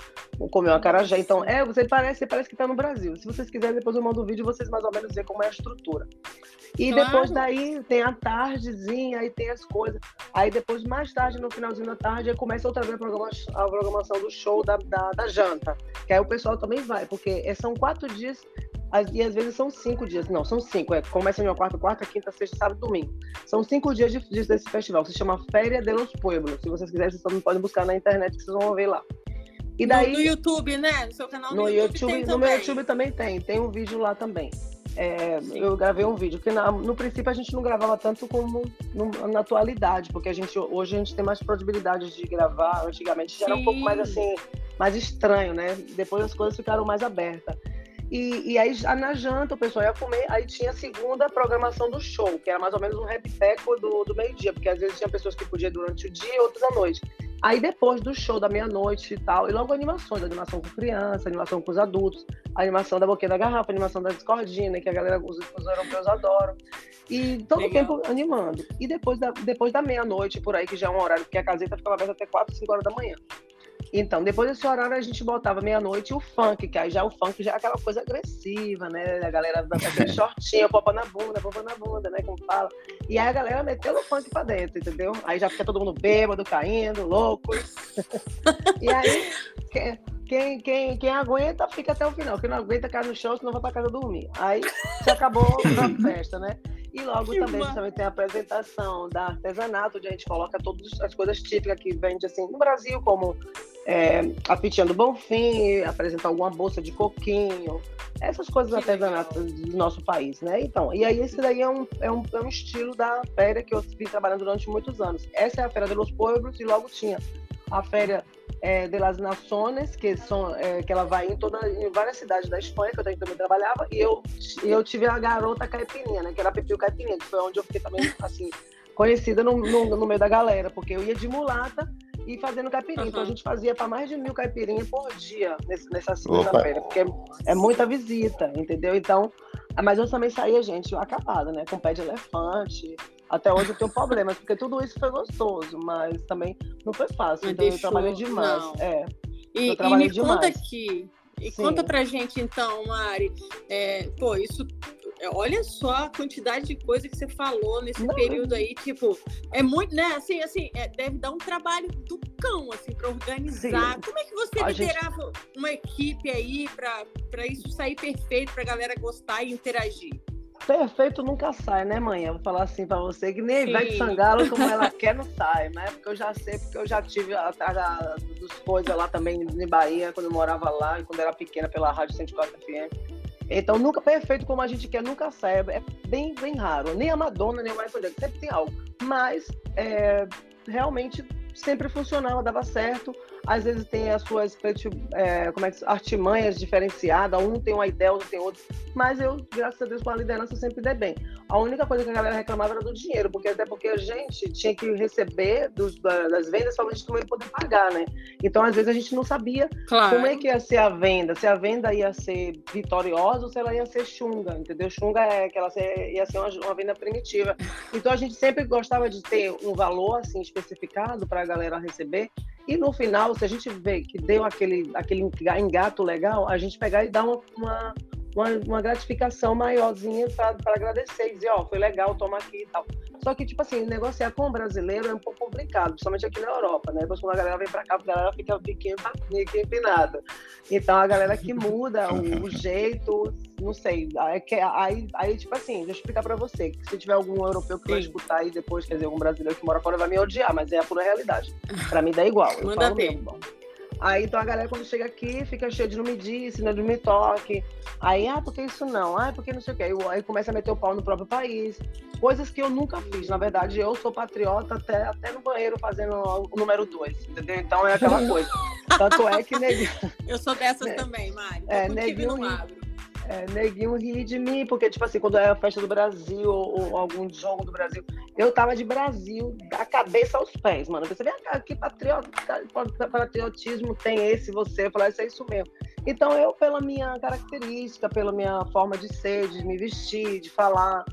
comer uma carajé. Então, é, você parece, parece que está no Brasil. Se vocês quiserem, depois eu mando um vídeo vocês mais ou menos ver como é a estrutura. E claro. depois daí tem a tardezinha, aí tem as coisas. Aí depois, mais tarde, no finalzinho da tarde, aí começa outra vez a programação, a programação do show da, da, da janta. Que aí o pessoal também vai, porque são quatro dias e às vezes são cinco dias. Não, são cinco. É, começa uma quarta, quarta, quinta, sexta, sábado, domingo. São cinco dias de, de, desse festival. Se chama Féria de los Pueblos. Se vocês quiserem, vocês também podem buscar na internet que vocês vão ver lá. E daí, no, no YouTube, né? No seu canal no, no YouTube, YouTube No meu YouTube também tem. Tem um vídeo lá também. É, eu gravei um vídeo que na, no princípio a gente não gravava tanto como no, na atualidade, porque a gente hoje a gente tem mais possibilidades de gravar. Antigamente já era um pouco mais assim, mais estranho, né? Depois as coisas ficaram mais abertas. E, e aí na janta o pessoal ia comer, aí tinha a segunda programação do show, que era mais ou menos um repiteco do, do meio-dia, porque às vezes tinha pessoas que podiam durante o dia e outras à noite. Aí depois do show da meia-noite e tal, e logo animações, animação com criança, animação com os adultos, animação da boquinha da garrafa, animação da discordina, que a galera, os, os europeus adoram. E todo o tempo animando. E depois da, depois da meia-noite, por aí, que já é um horário, porque a caseta ficava aberta até 4, 5 horas da manhã. Então, depois desse horário, a gente botava meia-noite o funk, que aí já o funk já é aquela coisa agressiva, né? A galera dança aquele shortinho, popa na bunda, popa na bunda, né? Como fala. E aí a galera meteu o funk pra dentro, entendeu? Aí já fica todo mundo bêbado, caindo, louco. e aí, quem, quem, quem aguenta, fica até o final. Quem não aguenta, cai no chão, senão vai pra casa dormir. Aí já acabou a festa, né? E logo que também, também tem a apresentação da artesanato, onde a gente coloca todas as coisas típicas que vende assim no Brasil, como é, a fitinha do Bonfim, apresentar alguma bolsa de coquinho, essas coisas que artesanatas legal. do nosso país, né? Então, e aí esse daí é um, é, um, é um estilo da feira que eu vim trabalhando durante muitos anos. Essa é a Feira de los Pueblos e logo tinha a Feira é, de las Naciones, que, são, é, que ela vai em, toda, em várias cidades da Espanha, que eu também trabalhava, e eu, eu tive a garota caipirinha, né, que era a Pepil Caipirinha, que foi onde eu fiquei também, assim, conhecida no, no, no meio da galera, porque eu ia de mulata e fazendo caipirinha. Uhum. Então a gente fazia para mais de mil caipirinhas por dia nesse, nessa segunda-feira, porque é, é muita visita, entendeu? Então, mas eu também saía, gente, acabada, né? Com pé de elefante, até hoje eu tenho problemas, porque tudo isso foi gostoso, mas também não foi fácil. então deixou, eu trabalhei demais. Não. É. E, e me demais. conta aqui. E Sim. conta pra gente então, Mari. É, pô, isso. É, olha só a quantidade de coisa que você falou nesse não. período aí, tipo, é muito, né? Assim, assim, é, deve dar um trabalho do cão, assim, para organizar. Sim. Como é que você a liderava gente... uma equipe aí para isso sair perfeito, para a galera gostar e interagir? Perfeito nunca sai, né, mãe? Eu vou falar assim pra você, que nem vai de Sangalo, como ela quer, não sai, né? Porque eu já sei, porque eu já tive atrás dos coisas lá também em Bahia, quando eu morava lá, e quando era pequena, pela Rádio 104 FM. Então, nunca perfeito como a gente quer, nunca sai. É bem, bem raro. Nem a Madonna, nem o Michael Jackson, sempre tem algo. Mas, é, realmente, sempre funcionava, dava certo às vezes tem as suas é, como é que, artimanhas diferenciadas, um tem uma ideia, outro tem outro, mas eu, graças a Deus, com a liderança sempre dei bem. A única coisa que a galera reclamava era do dinheiro, porque até porque a gente tinha que receber dos, das vendas para a gente também poder pagar, né? Então, às vezes, a gente não sabia claro. como é que ia ser a venda, se a venda ia ser vitoriosa ou se ela ia ser chunga, entendeu? Chunga é que ela ia ser uma, uma venda primitiva. Então, a gente sempre gostava de ter um valor, assim, especificado para a galera receber, e no final, se a gente vê que deu aquele, aquele engato legal, a gente pegar e dar uma, uma, uma, gratificação maiorzinha para agradecer e dizer, ó, oh, foi legal, toma aqui e tal. Só que, tipo assim, negociar com o brasileiro é um pouco complicado, principalmente aqui na Europa, né? Depois quando a galera vem para cá, a galera fica pequena, empinada. Então, a galera que muda o, o jeito, não sei. Aí, aí, aí, tipo assim, deixa eu explicar para você, que se tiver algum europeu que Sim. vai escutar aí depois, quer dizer, algum brasileiro que mora fora vai me odiar, mas é a pura realidade. Para mim dá igual. Eu Manda ver. Mesmo, Aí então a galera quando chega aqui fica cheia de não me disse, não me toque. Aí, ah, porque isso não? Ah, porque não sei o quê. Aí, aí começa a meter o pau no próprio país. Coisas que eu nunca fiz. Na verdade, eu sou patriota até, até no banheiro fazendo o número dois, entendeu? Então é aquela coisa. Tanto é que neguinho. Eu sou dessas também, Mari. É, neguinho é, neguinho ri de mim, porque, tipo assim, quando era a festa do Brasil ou, ou, algum jogo do Brasil, eu tava de Brasil, da cabeça aos pés, mano. Você vê, ah, que patriota, patriotismo tem esse, você? Eu falei, isso é isso mesmo. Então, eu, pela minha característica, pela minha forma de ser, de me vestir, de falar,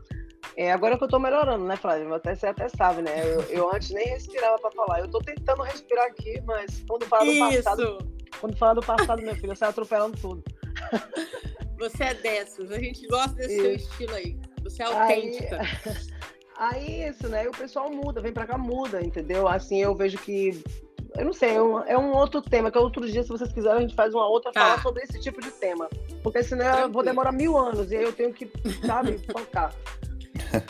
é, agora que eu tô melhorando, né, Flávio? Até você até sabe, né? Eu, eu antes nem respirava para falar. Eu tô tentando respirar aqui, mas quando fala do Isso. passado. Quando fala do passado, meu filho, você atropelando tudo. Você é dessas, a gente gosta desse isso. seu estilo aí. Você é autêntica. Aí, aí isso, né? E o pessoal muda, vem pra cá, muda, entendeu? Assim, eu vejo que. Eu não sei, é um, é um outro tema, que outro dia, se vocês quiserem, a gente faz uma outra tá. fala sobre esse tipo de tema. Porque senão Tranquilo. eu vou demorar mil anos e aí eu tenho que, sabe, focar.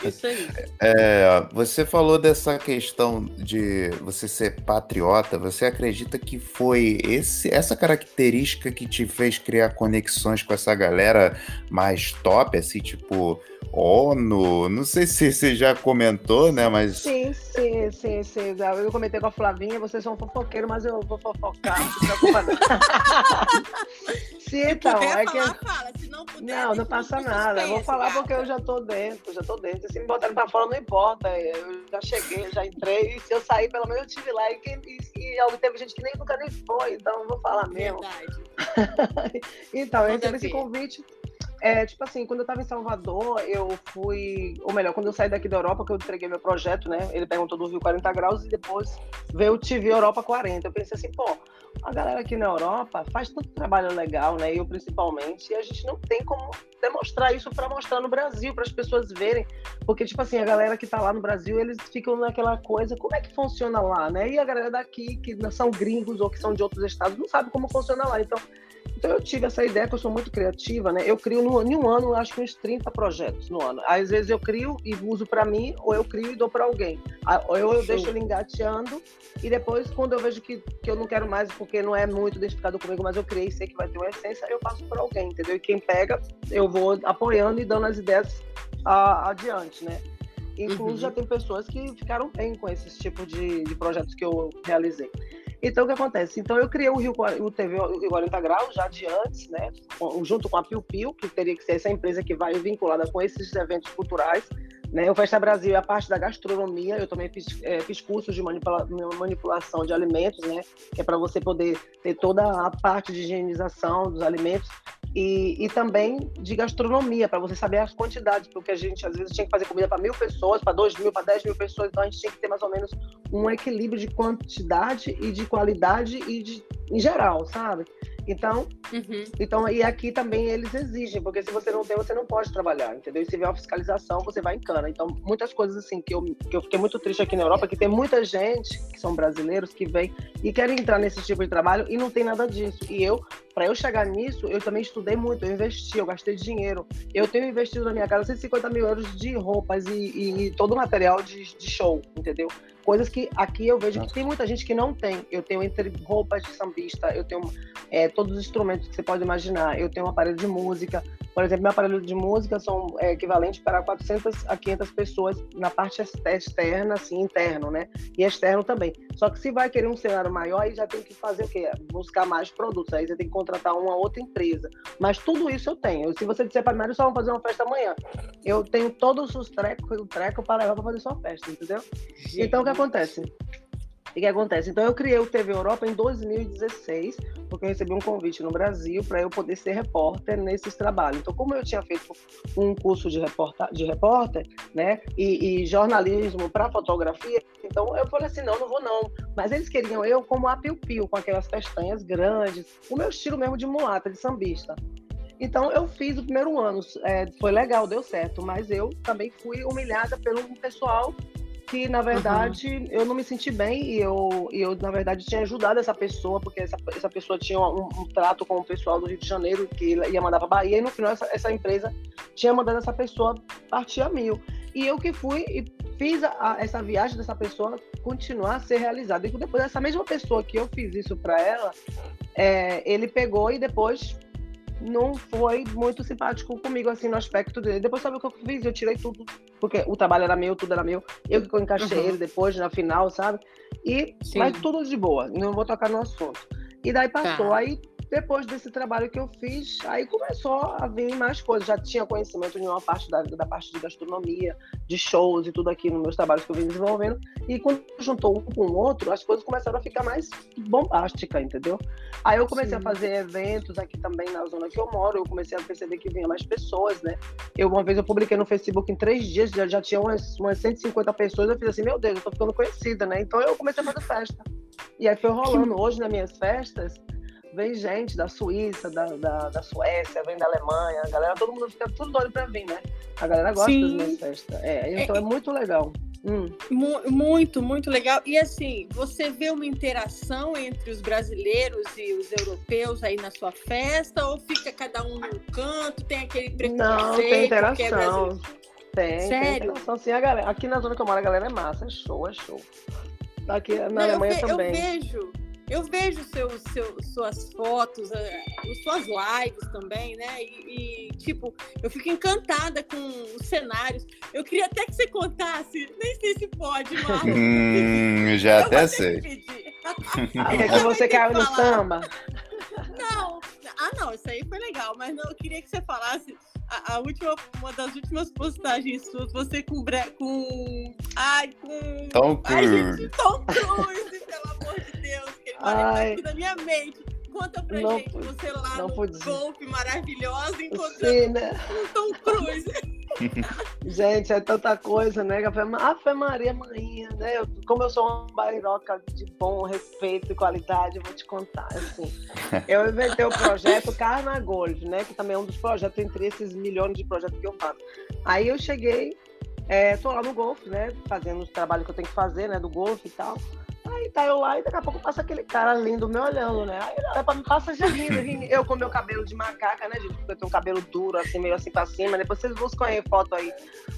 Isso aí. É, você falou dessa questão de você ser patriota. Você acredita que foi esse, essa característica que te fez criar conexões com essa galera mais top, assim, tipo ONU? Não sei se você já comentou, né? Mas. Sim, sim, sim, sim. Eu comentei com a Flavinha, vocês são fofoqueiros, mas eu vou fofocar. Não se preocupa, não. sim, então. É que... fala. Se não puder, não, não passa nada. Eu vou falar gata. porque eu já tô dentro, já tô dentro. Se me botarem pra fora, não importa. Eu já cheguei, já entrei. E se eu sair, pelo menos eu estive lá. E, quem, e, e teve gente que nem, nunca nem foi, então eu vou falar mesmo. Verdade. então, eu recebi esse convite é, tipo assim, quando eu estava em Salvador, eu fui. Ou melhor, quando eu saí daqui da Europa, que eu entreguei meu projeto, né? Ele perguntou do Rio 40 graus e depois veio o TV Europa 40. Eu pensei assim, pô, a galera aqui na Europa faz tanto trabalho legal, né? Eu principalmente, e a gente não tem como demonstrar isso para mostrar no Brasil, para as pessoas verem. Porque, tipo assim, a galera que está lá no Brasil, eles ficam naquela coisa, como é que funciona lá, né? E a galera daqui, que são gringos ou que são de outros estados, não sabe como funciona lá. Então, então eu tive essa ideia que eu sou muito criativa, né? Eu crio no, em um ano, acho que uns 30 projetos no ano. Às vezes eu crio e uso para mim, ou eu crio e dou para alguém. Ou eu, eu deixo ele engateando e depois, quando eu vejo que, que eu não quero mais, porque não é muito identificado comigo, mas eu criei, sei que vai ter uma essência, eu passo para alguém, entendeu? E quem pega, eu vou apoiando e dando as ideias a, adiante, né? Inclusive, uhum. já tem pessoas que ficaram bem com esses tipos de, de projetos que eu realizei. Então, o que acontece? Então, eu criei o Rio, o TV o Rio 40 Graus já de antes, né? Junto com a Piu Piu, que teria que ser essa empresa que vai vinculada com esses eventos culturais. Né? O Festa Brasil é a parte da gastronomia. Eu também fiz, é, fiz cursos de manipula manipulação de alimentos, né? Que é para você poder ter toda a parte de higienização dos alimentos e, e também de gastronomia, para você saber as quantidades, porque a gente às vezes tinha que fazer comida para mil pessoas, para dois mil, para dez mil pessoas, então a gente tinha que ter mais ou menos um equilíbrio de quantidade e de qualidade e de, em geral, sabe? Então, uhum. então, e aqui também eles exigem, porque se você não tem, você não pode trabalhar, entendeu? E se vier uma fiscalização, você vai em cana. Então, muitas coisas assim que eu, que eu fiquei muito triste aqui na Europa, que tem muita gente que são brasileiros que vem e querem entrar nesse tipo de trabalho e não tem nada disso. E eu, para eu chegar nisso, eu também estudei muito, eu investi, eu gastei dinheiro. Eu tenho investido na minha casa 150 mil euros de roupas e, e, e todo o material de, de show, entendeu? Coisas que aqui eu vejo que tem muita gente que não tem. Eu tenho entre roupas de sambista, eu tenho é, todos os instrumentos que você pode imaginar. Eu tenho um aparelho de música. Por exemplo, meu aparelho de música são é, equivalentes para 400 a 500 pessoas na parte externa, assim, interno, né? E externo também. Só que se vai querer um cenário maior, aí já tem que fazer o quê? Buscar mais produtos. Aí você tem que contratar uma outra empresa. Mas tudo isso eu tenho. Se você disser para mim, só vamos fazer uma festa amanhã. Eu tenho todos os trecos, o treco para levar para fazer sua festa, entendeu? Então, o que acontece? O que acontece? Então, eu criei o TV Europa em 2016, porque eu recebi um convite no Brasil para eu poder ser repórter nesses trabalhos. Então, como eu tinha feito um curso de repórter, de repórter né, e, e jornalismo para fotografia, então eu falei assim: não, não vou não. Mas eles queriam eu como a piu-piu, com aquelas pestanas grandes, o meu estilo mesmo de mulata, de sambista. Então eu fiz o primeiro ano, é, foi legal, deu certo, mas eu também fui humilhada pelo pessoal que, na verdade, uhum. eu não me senti bem e eu, eu, na verdade, tinha ajudado essa pessoa, porque essa, essa pessoa tinha um, um trato com o pessoal do Rio de Janeiro que ia mandar para Bahia, e no final essa, essa empresa tinha mandado essa pessoa partir a mil. E eu que fui e fiz a, a, essa viagem dessa pessoa continuar a ser realizada. E depois, essa mesma pessoa que eu fiz isso para ela, é, ele pegou e depois não foi muito simpático comigo, assim, no aspecto dele. Depois, sabe o que eu fiz? Eu tirei tudo, porque o trabalho era meu, tudo era meu. Eu que encaixei uhum. ele depois, na final, sabe? E, mas tudo de boa, não vou tocar no assunto. E daí passou. Tá. Aí depois desse trabalho que eu fiz, aí começou a vir mais coisas. Já tinha conhecimento de uma parte da, da parte de gastronomia, de shows e tudo aqui nos meus trabalhos que eu vim desenvolvendo. E quando juntou um com o outro, as coisas começaram a ficar mais bombásticas, entendeu? Aí eu comecei Sim. a fazer eventos aqui também na zona que eu moro. Eu comecei a perceber que vinha mais pessoas, né? Eu uma vez eu publiquei no Facebook em três dias, já, já tinha umas, umas 150 pessoas. Eu fiz assim, meu Deus, eu tô ficando conhecida, né? Então eu comecei a fazer festa. E aí foi rolando. Hoje nas minhas festas, vem gente da Suíça, da, da, da, Suécia, vem da Alemanha, a galera, todo mundo fica tudo doido pra vir, né? A galera gosta Sim. das minhas festas. É, então é, é muito legal. Hum. Muito, muito legal. E assim, você vê uma interação entre os brasileiros e os europeus aí na sua festa, ou fica cada um num canto, tem aquele preconceito? Não, tem é interação. É tem, Sério? tem interação. Sim, a galera, aqui na zona que eu moro, a galera é massa, é show, é show. Aqui na Não, Alemanha eu também. Eu vejo, eu vejo seus, seus, suas fotos, eh, suas lives também, né? E, e, tipo, eu fico encantada com os cenários. Eu queria até que você contasse, nem sei se pode, Marcos. Hum, já eu até sei. é que você caiu no samba? Não, ah não, isso aí foi legal, mas não, eu queria que você falasse a, a, última, uma das últimas postagens suas, você com, com ai, com Tom Cruise. Ai, gente, Tom Cruise, pelo amor de Deus, que ele vai aqui na minha mente. Conta pra não, gente, você lá no golfe maravilhosa encontrando Sim, né? um Tom Cruise. Gente, é tanta coisa, né? Ave Maria, manhinha, né? Como eu sou uma bairoca de bom respeito e qualidade, eu vou te contar, assim. Eu inventei o projeto Carna Golf, né? Que também é um dos projetos, entre esses milhões de projetos que eu faço. Aí eu cheguei, é, tô lá no golfe, né? Fazendo os trabalhos que eu tenho que fazer, né? Do golfe e tal. Aí tá eu lá e daqui a pouco passa aquele cara lindo me olhando, né? Aí ela pra me passa já rindo, rindo. Eu com meu cabelo de macaca, né, gente? Porque eu tenho um cabelo duro, assim, meio assim pra cima. Depois vocês buscam aí foto aí.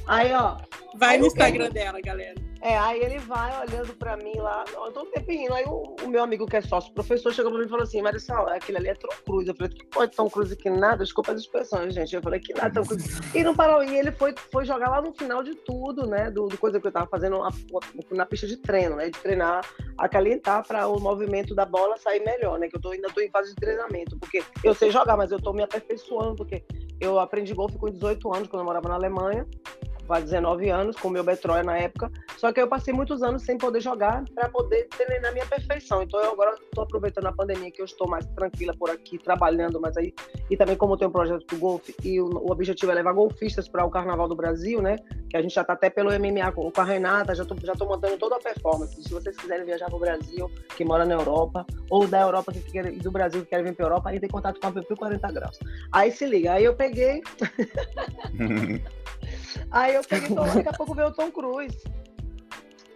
Aí, ó. Vai aí no Instagram dela, galera. É, aí ele vai olhando pra mim lá, eu tô tempo rindo. Aí o, o, meu amigo que é sócio, professor, chegou pra mim e falou assim, Marisol, aquele ali é Tom Cruise. Eu falei, que pode Tom Cruise que nada? Desculpa as expressões, gente. Eu falei, que nada, Tom Cruise. E não parou. E ele foi, foi jogar lá no final de tudo, né? Do, do coisa que eu tava fazendo na, na pista de treino, né? De treinar, acalentar para o movimento da bola sair melhor, né? Que eu tô, ainda tô em fase de treinamento, porque eu sei jogar, mas eu tô me aperfeiçoando, porque eu aprendi golfe com 18 anos, quando eu morava na Alemanha há 19 anos, com o meu Betroia na época. Só que eu passei muitos anos sem poder jogar para poder treinar minha perfeição. Então eu agora estou aproveitando a pandemia que eu estou mais tranquila por aqui, trabalhando, mas aí. E também, como eu tenho um projeto do golfe, e o, o objetivo é levar golfistas para o Carnaval do Brasil, né? Que a gente já está até pelo MMA com, com a Renata, já estou já tô montando toda a performance. Se vocês quiserem viajar para o Brasil, que mora na Europa, ou da Europa que quer, do Brasil que querem vir para a Europa, aí tem contato com a PP 40 graus. Aí se liga, aí eu peguei. aí eu peguei, então, daqui a pouco veio o Tom Cruise.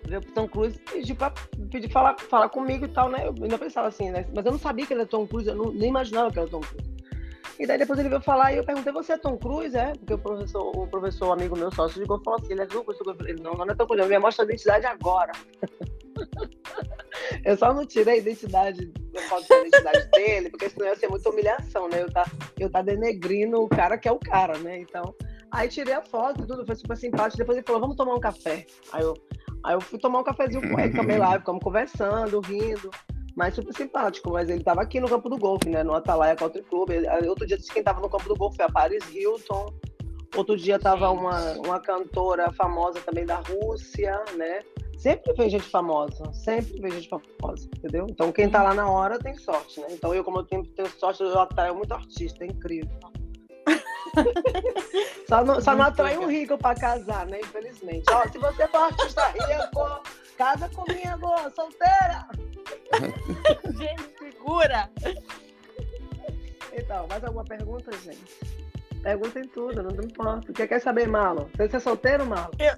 Veio o Tom Cruise pedir para pedir falar, falar comigo e tal, né? Eu ainda pensava assim, né? Mas eu não sabia que ele era Tom Cruise, eu não, nem imaginava que era Tom Cruise. E daí depois ele veio falar e eu perguntei, você é Tom Cruise, é? Porque o professor, o professor amigo meu sócio ligou e falou assim, ele é Tom Cruise. Eu falei, não, não é Tom Cruise, eu me mostra a identidade agora. eu só não tirei a identidade, não posso ter a identidade dele, porque senão ia ser muita humilhação, né? Eu tá, eu tá denegrindo o cara que é o cara, né? Então, aí tirei a foto e tudo, foi super simpático. Depois ele falou, vamos tomar um café. Aí eu, aí eu fui tomar um cafezinho com ele também lá, ficamos conversando, rindo mas super simpático. Mas ele estava aqui no campo do golfe, né? No Atalaia Country Club. Outro dia disse quem estava no campo do golfe foi a Paris Hilton. Outro dia estava uma, uma cantora famosa também da Rússia, né? Sempre vem gente famosa, sempre vem gente famosa, entendeu? Então quem tá lá na hora tem sorte, né? Então eu, como eu tenho, tenho sorte, eu atraio muito artista, é incrível. só não, só não atrai um rico para casar, né? Infelizmente. Ó, se você for artista rico, casa comigo, solteira! gente, segura! Então, mais alguma pergunta, gente? Perguntem tudo, não importa. O que quer saber, Malo? Você é solteiro, Malo? Eu...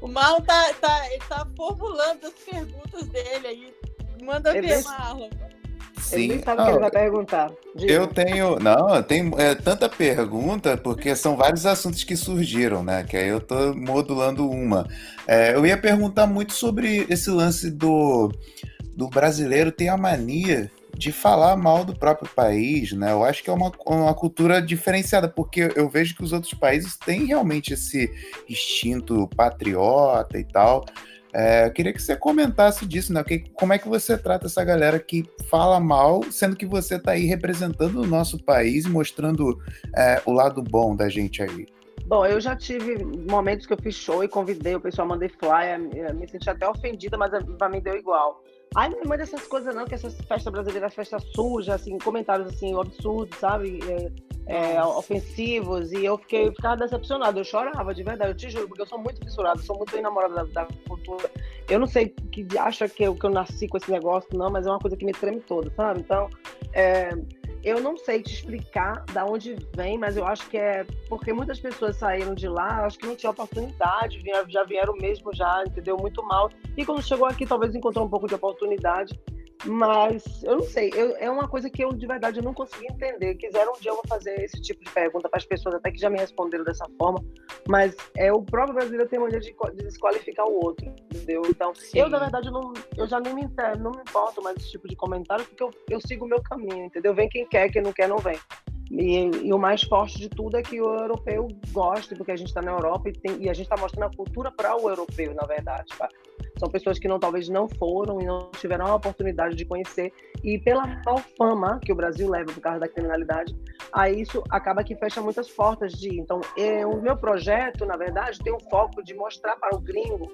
o Malo tá, tá, ele tá formulando as perguntas dele aí. Manda ver, é Malo. Sim. Ele nem sabe o que ele vai perguntar. Diga. Eu tenho. Não, tenho é, tanta pergunta, porque são vários assuntos que surgiram, né? Que aí eu tô modulando uma. É, eu ia perguntar muito sobre esse lance do, do brasileiro ter a mania de falar mal do próprio país, né? Eu acho que é uma, uma cultura diferenciada, porque eu vejo que os outros países têm realmente esse instinto patriota e tal. É, eu queria que você comentasse disso, né? Que, como é que você trata essa galera que fala mal, sendo que você está aí representando o nosso país e mostrando é, o lado bom da gente aí? Bom, eu já tive momentos que eu fiz show e convidei o pessoal, mandei flyer, me senti até ofendida, mas para mim deu igual. Ai, não manda essas coisas não, que essas festas brasileiras, festa suja, assim, comentários assim, absurdos, sabe? É, é, ofensivos, e eu fiquei, ficava decepcionada, eu chorava, de verdade, eu te juro, porque eu sou muito fissurada, sou muito enamorada da, da, cultura. Eu não sei que acha que eu, que eu nasci com esse negócio, não, mas é uma coisa que me treme toda, sabe? Então, é, eu não sei te explicar da onde vem, mas eu acho que é porque muitas pessoas saíram de lá, acho que não tinha oportunidade, já vieram mesmo já, entendeu? Muito mal. E quando chegou aqui, talvez encontrou um pouco de oportunidade. Mas eu não sei, eu, é uma coisa que eu de verdade eu não consegui entender. Quiseram um dia eu vou fazer esse tipo de pergunta para as pessoas, até que já me responderam dessa forma, mas é o próprio brasileiro tem maneira de, de desqualificar o outro, entendeu? Então, Sim. eu na verdade não, eu já nem me, não me importo mais desse tipo de comentário, porque eu, eu sigo o meu caminho, entendeu? Vem quem quer, quem não quer, não vem. E, e, o mais forte de tudo é que o europeu gosta, porque a gente está na Europa e, tem, e a gente está mostrando a cultura para o europeu, na verdade. Tá? São pessoas que não, talvez não foram e não tiveram a oportunidade de conhecer. E pela tal fama que o Brasil leva por causa da criminalidade, aí isso acaba que fecha muitas portas de. Então, eu, o meu projeto, na verdade, tem o foco de mostrar para o gringo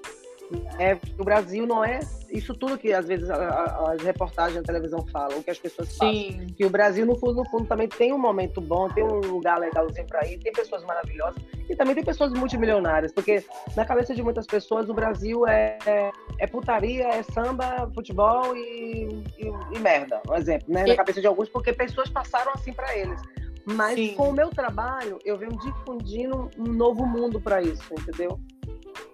é, o Brasil não é isso tudo que às vezes as reportagens na televisão falam, o que as pessoas Sim. falam. Que o Brasil, no fundo, no fundo, também tem um momento bom, tem um lugar legalzinho para ir, tem pessoas maravilhosas e também tem pessoas multimilionárias, porque na cabeça de muitas pessoas o Brasil é, é, é putaria, é samba, futebol e, e, e merda, um exemplo, né? Na cabeça de alguns, porque pessoas passaram assim para eles. Mas Sim. com o meu trabalho, eu venho difundindo um novo mundo para isso, entendeu?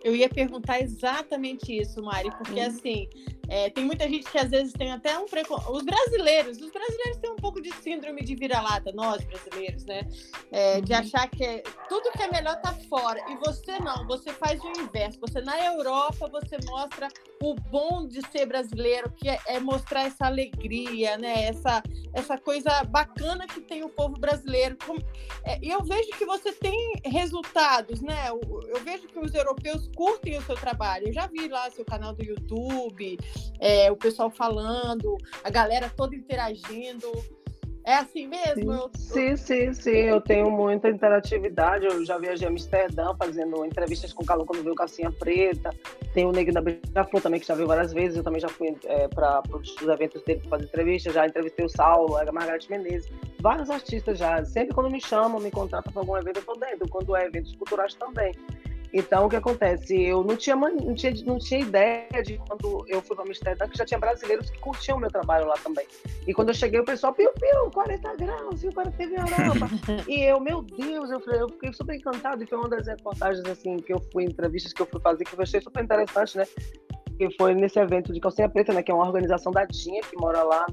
Eu ia perguntar exatamente isso, Mari, porque assim, é, tem muita gente que às vezes tem até um preconceito. Os brasileiros, os brasileiros têm um pouco de síndrome de vira-lata, nós brasileiros, né? É, uhum. De achar que é, tudo que é melhor tá fora. E você não, você faz o inverso. Você na Europa, você mostra o bom de ser brasileiro, que é, é mostrar essa alegria, né? Essa, essa coisa bacana que tem o povo brasileiro. É, e eu vejo que você tem resultados, né? Eu, eu vejo que os europeus curtem o seu trabalho. Eu já vi lá seu canal do YouTube, é, o pessoal falando, a galera toda interagindo. É assim mesmo? Sim, sim, sim. Eu tenho muita interatividade. Eu já viajei a Amsterdã fazendo entrevistas com o Calão quando veio Calcinha Preta. Tem o Negro da Beija-Flor também, que já veio várias vezes. Eu também já fui é, para os eventos dele fazer entrevistas. Já entrevistei o Saulo, a Margareth Menezes. Vários artistas já. Sempre quando me chamam, me contratam para algum evento, eu estou dentro. Quando é eventos culturais também. Então, o que acontece? Eu não tinha, não tinha, não tinha ideia de quando eu fui para Amsterdã, que já tinha brasileiros que curtiam o meu trabalho lá também. E quando eu cheguei, o pessoal, piu, piu, 40 graus, e o cara teve a Europa. e eu, meu Deus, eu, falei, eu fiquei super encantado. E foi uma das reportagens, assim, que eu fui, entrevistas que eu fui fazer, que eu achei super interessante, né? Que foi nesse evento de Calcinha Preta, né? Que é uma organização da Dinha, que mora lá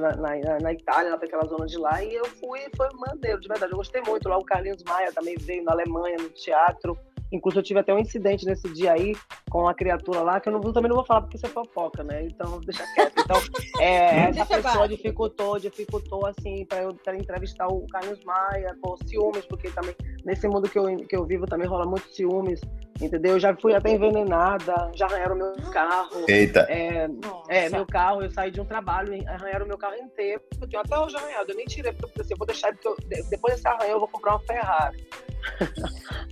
na, na, na, Itália, para aquela zona de lá, e eu fui, foi maneiro, de verdade, eu gostei muito. Lá o Carlinhos Maia também veio na Alemanha, no teatro, Inclusive, eu tive até um incidente nesse dia aí com uma criatura lá, que eu, não, também não vou falar porque você é fofoca, né? Então, deixa quieto. Então, é, essa pessoa dificultou, dificultou, assim, para eu pra entrevistar o Carlos Maia, por ciúmes, porque também, nesse mundo que eu, que eu vivo, também rola muito ciúmes, entendeu? Eu já fui até envenenada, já arranharam meu carro. Eita! É, é, meu carro, eu saí de um trabalho, arranharam meu carro inteiro. Eu tenho até hoje arranhado, eu nem tirei, porque eu pensei, eu vou deixar, porque eu, depois desse arranhão eu vou comprar uma Ferrari.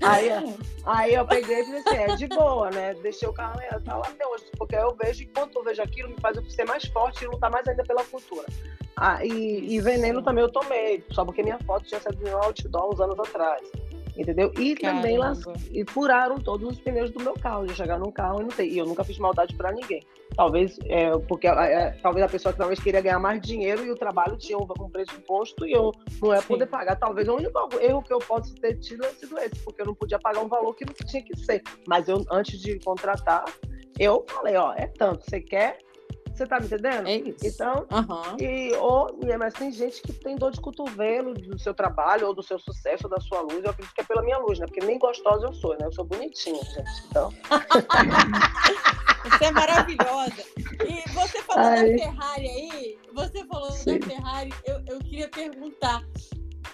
Aí, aí eu peguei e falei assim, é de boa, né? Deixei o carro tá lá até hoje, porque eu vejo, enquanto eu vejo aquilo, me faz eu ser mais forte e lutar mais ainda pela cultura. Ah, e, e veneno também eu tomei, só porque minha foto tinha sido no outdoor uns anos atrás entendeu? E Caramba. também las... e furaram todos os pneus do meu carro, de chegar num carro e não sei. E eu nunca fiz maldade para ninguém. Talvez é, porque é, talvez a pessoa que talvez queria ganhar mais dinheiro e o trabalho tinha um, um preço imposto e eu não ia poder pagar. Talvez o único erro que eu posso ter tido é sido esse, porque eu não podia pagar um valor que não tinha que ser. Mas eu antes de contratar, eu falei, ó, é tanto, você quer você tá me entendendo? É isso. Então, uhum. e, ou, mas tem gente que tem dor de cotovelo do seu trabalho, ou do seu sucesso, ou da sua luz. Eu acredito que é pela minha luz, né? Porque nem gostosa eu sou, né? Eu sou bonitinha, gente. Então. Você é maravilhosa. E você falou Ai. da Ferrari aí, você falou Sim. da Ferrari, eu, eu queria perguntar.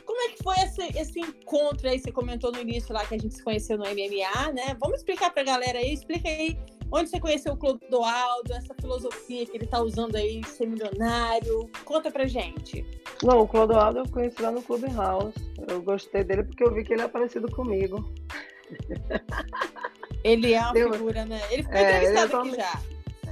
Como é que foi esse, esse encontro aí? Você comentou no início lá que a gente se conheceu no MMA, né? Vamos explicar pra galera aí, explica aí Onde você conheceu o Clodoaldo, essa filosofia que ele está usando aí, ser milionário? Conta pra gente. Não, o Clodoaldo eu conheci lá no Clube House. Eu gostei dele porque eu vi que ele é parecido comigo. Ele é uma Deu... figura, né? Ele foi é, entrevistado aqui já.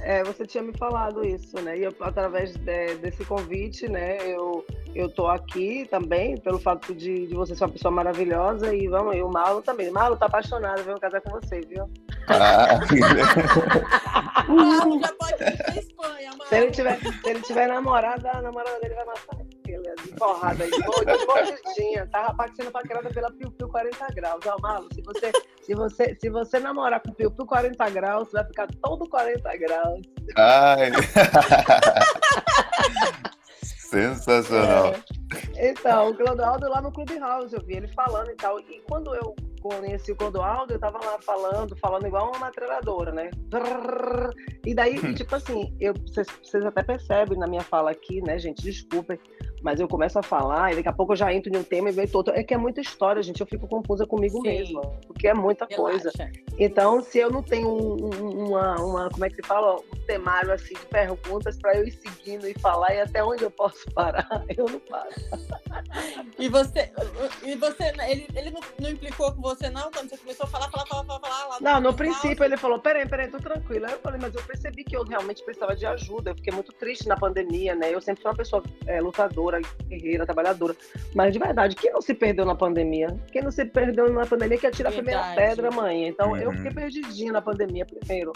É, você tinha me falado isso, né? E eu, através de, desse convite, né, eu, eu tô aqui também, pelo fato de, de você ser uma pessoa maravilhosa. E vamos, e o Marlon também. Marlon tá apaixonado, viu? Casar com você, viu? Ah. Já pode ir pra Espanha. Se ele tiver, se ele tiver namorada, a namorada dele vai matar ele de porrada aí, de mordidinha. Tava parecendo paquerada pela Piu Piu 40 graus. Ó, Marlon, se você, se, você, se você namorar com Piu Piu 40 graus, você vai ficar todo 40 graus. Ai. Sensacional. É. Então, o Clodoaldo lá no Clubhouse, eu vi ele falando e tal. E quando eu conheci o Clodoaldo, eu tava lá falando, falando igual uma metralhadora, né? E daí, hum. tipo assim, eu, vocês até percebem na minha fala aqui, né, gente? Desculpem, mas eu começo a falar e daqui a pouco eu já entro em um tema e vem todo. É que é muita história, gente. Eu fico confusa comigo Sim. mesma, porque é muita Relaxa. coisa. Então, se eu não tenho um, uma, uma, como é que se fala? Um temário assim de perguntas para eu ir seguindo e falar e até onde eu posso parar, eu não paro. E você, e você ele, ele não, não implicou com você, não? Quando você começou a falar, falar, falar, falar, falar Não, no princípio ele falou: peraí, peraí, tô tranquila. Aí eu falei, mas eu percebi que eu realmente precisava de ajuda. Eu fiquei muito triste na pandemia, né? Eu sempre fui uma pessoa é, lutadora guerreira, trabalhadora. Mas de verdade, quem não se perdeu na pandemia? Quem não se perdeu na pandemia que atira verdade. a primeira pedra, mãe. Então uhum. eu fiquei perdidinha na pandemia primeiro.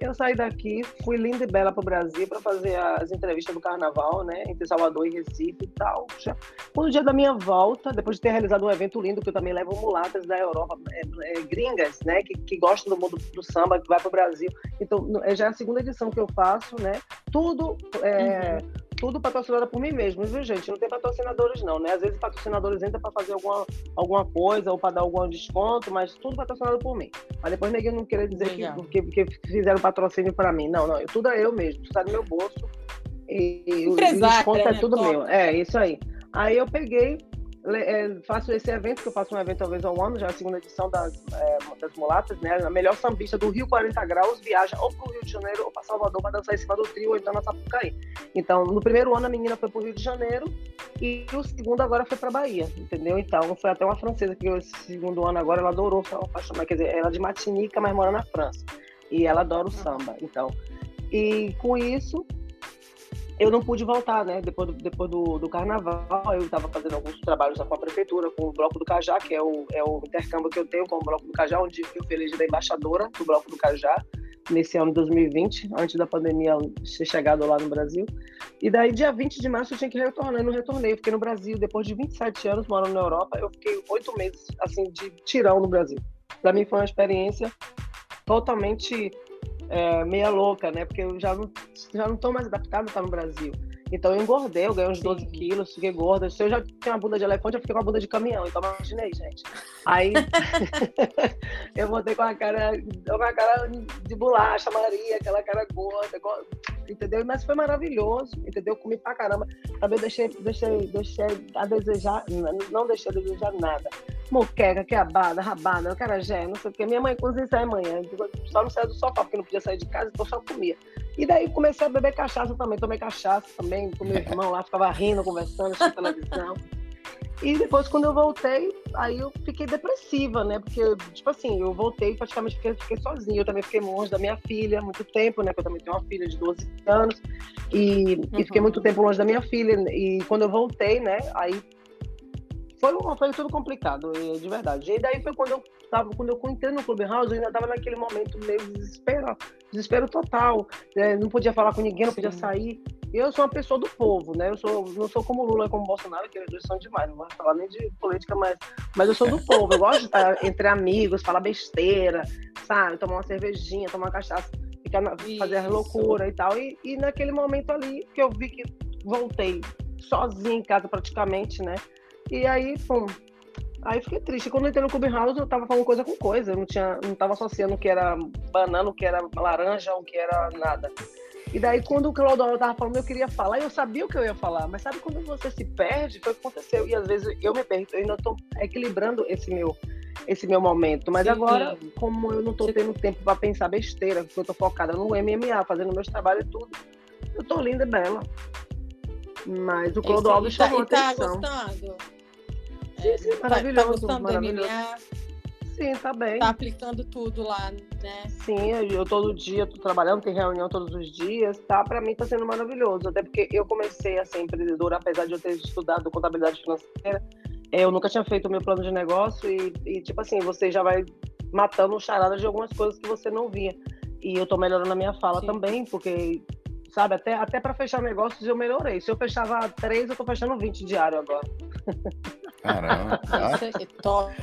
Eu saí daqui, fui linda e bela para o Brasil para fazer as entrevistas do carnaval, né? Entre Salvador e Recife e tal. Já. No dia da minha volta, depois de ter realizado um evento lindo, que eu também levo mulatas da Europa, é, é, gringas, né? Que, que gostam do mundo do samba, que vai para o Brasil. Então, já é a segunda edição que eu faço, né? Tudo. É, uhum tudo patrocinado por mim mesmo, viu, gente? Não tem patrocinadores, não, né? Às vezes patrocinadores entram para fazer alguma, alguma coisa ou para dar algum desconto, mas tudo patrocinado por mim. Mas depois ninguém não querer dizer que, que, que, fizeram patrocínio para mim. Não, não, tudo é eu mesmo, sai do meu bolso. E, o desconto é né? tudo Top. meu. É, isso aí. Aí eu peguei, é, faço esse evento, que eu faço um evento talvez ao ano, já é a segunda edição das, é, das mulatas, né? A melhor sambista do Rio 40 Graus viaja ou para o Rio de Janeiro ou para Salvador para dançar em cima do trio ou então na Sapucaí. Então, no primeiro ano a menina foi para o Rio de Janeiro e o segundo agora foi para Bahia, entendeu? Então, foi até uma francesa que esse segundo ano agora ela adorou, quer dizer, ela é de Martinica, mas mora na França. E ela adora o samba, então. E com isso, eu não pude voltar, né? Depois do, depois do, do carnaval, eu estava fazendo alguns trabalhos com a prefeitura, com o Bloco do Cajá, que é o, é o intercâmbio que eu tenho com o Bloco do Cajá, onde eu fui elegida embaixadora do Bloco do Cajá nesse ano de 2020, antes da pandemia ter chegado lá no Brasil. E daí, dia 20 de março, eu tinha que retornar, e não retornei. Eu fiquei no Brasil, depois de 27 anos morando na Europa, eu fiquei oito meses, assim, de tirão no Brasil. Para mim foi uma experiência totalmente é, meia louca, né? Porque eu já não, já não tô mais adaptada a estar no Brasil. Então eu engordei, eu ganhei uns 12 Sim. quilos, fiquei gorda. Se eu já tinha uma bunda de elefante, eu fiquei com uma bunda de caminhão. Então imaginei, gente. Aí eu voltei com a cara, com a cara de bolacha, Maria, aquela cara gorda, entendeu? Mas foi maravilhoso, entendeu? Comi pra caramba. Também deixei, deixei, deixei a desejar, não deixei a desejar nada moqueca, queabada, rabada, carajé, não sei o que. Minha mãe cozinha isso aí amanhã. Só não saía do sofá, porque não podia sair de casa, então só comia. E daí comecei a beber cachaça também. Tomei cachaça também, com meu irmão lá, ficava rindo, conversando, assistindo televisão. E depois, quando eu voltei, aí eu fiquei depressiva, né? Porque, tipo assim, eu voltei praticamente fiquei, fiquei sozinha. Eu também fiquei longe da minha filha muito tempo, né? Porque eu também tenho uma filha de 12 anos. E, uhum. e fiquei muito tempo longe da minha filha. E quando eu voltei, né? Aí foi, foi tudo complicado, de verdade. E daí foi quando eu tava, quando eu entrei no Clubhouse, eu ainda estava naquele momento meio desespero, desespero total. É, não podia falar com ninguém, não podia sair. Eu sou uma pessoa do povo, né? Eu sou, não sou como Lula, como Bolsonaro, que eles dois são demais. Não vou falar nem de política, mas, mas eu sou do povo. Eu gosto de estar entre amigos, falar besteira, sabe? Tomar uma cervejinha, tomar uma cachaça, ficar na, fazer loucura e tal. E, e naquele momento ali que eu vi que voltei sozinha em casa praticamente, né? E aí, pum. Aí fiquei triste. Quando eu entrei no Clubhouse, eu tava falando coisa com coisa. Eu não, tinha, não tava associando o que era banana, o que era laranja, o que era nada. E daí, quando o Claudoro tava falando, eu queria falar, e eu sabia o que eu ia falar. Mas sabe quando você se perde? Foi o que aconteceu. E às vezes eu me perco. Eu ainda tô equilibrando esse meu, esse meu momento. Mas Sim. agora, como eu não tô tendo tempo para pensar besteira, porque eu tô focada no MMA, fazendo meus trabalhos e tudo, eu tô linda e bela. Mas o Clodoaldo chamou tá, atenção. Tá gostando? Maravilhoso. Tá, gostando maravilhoso. do MMA? Sim, tá bem. Tá aplicando tudo lá, né? Sim, eu todo dia tô trabalhando, tem reunião todos os dias, tá? Para mim tá sendo maravilhoso, até porque eu comecei a ser empreendedora, apesar de eu ter estudado contabilidade financeira, eu nunca tinha feito o meu plano de negócio e, e tipo assim, você já vai matando charada de algumas coisas que você não via. E eu tô melhorando a minha fala Sim. também, porque sabe? Até, até para fechar negócios eu melhorei. Se eu fechava três, eu tô fechando 20 diário agora. Caramba. Isso é top.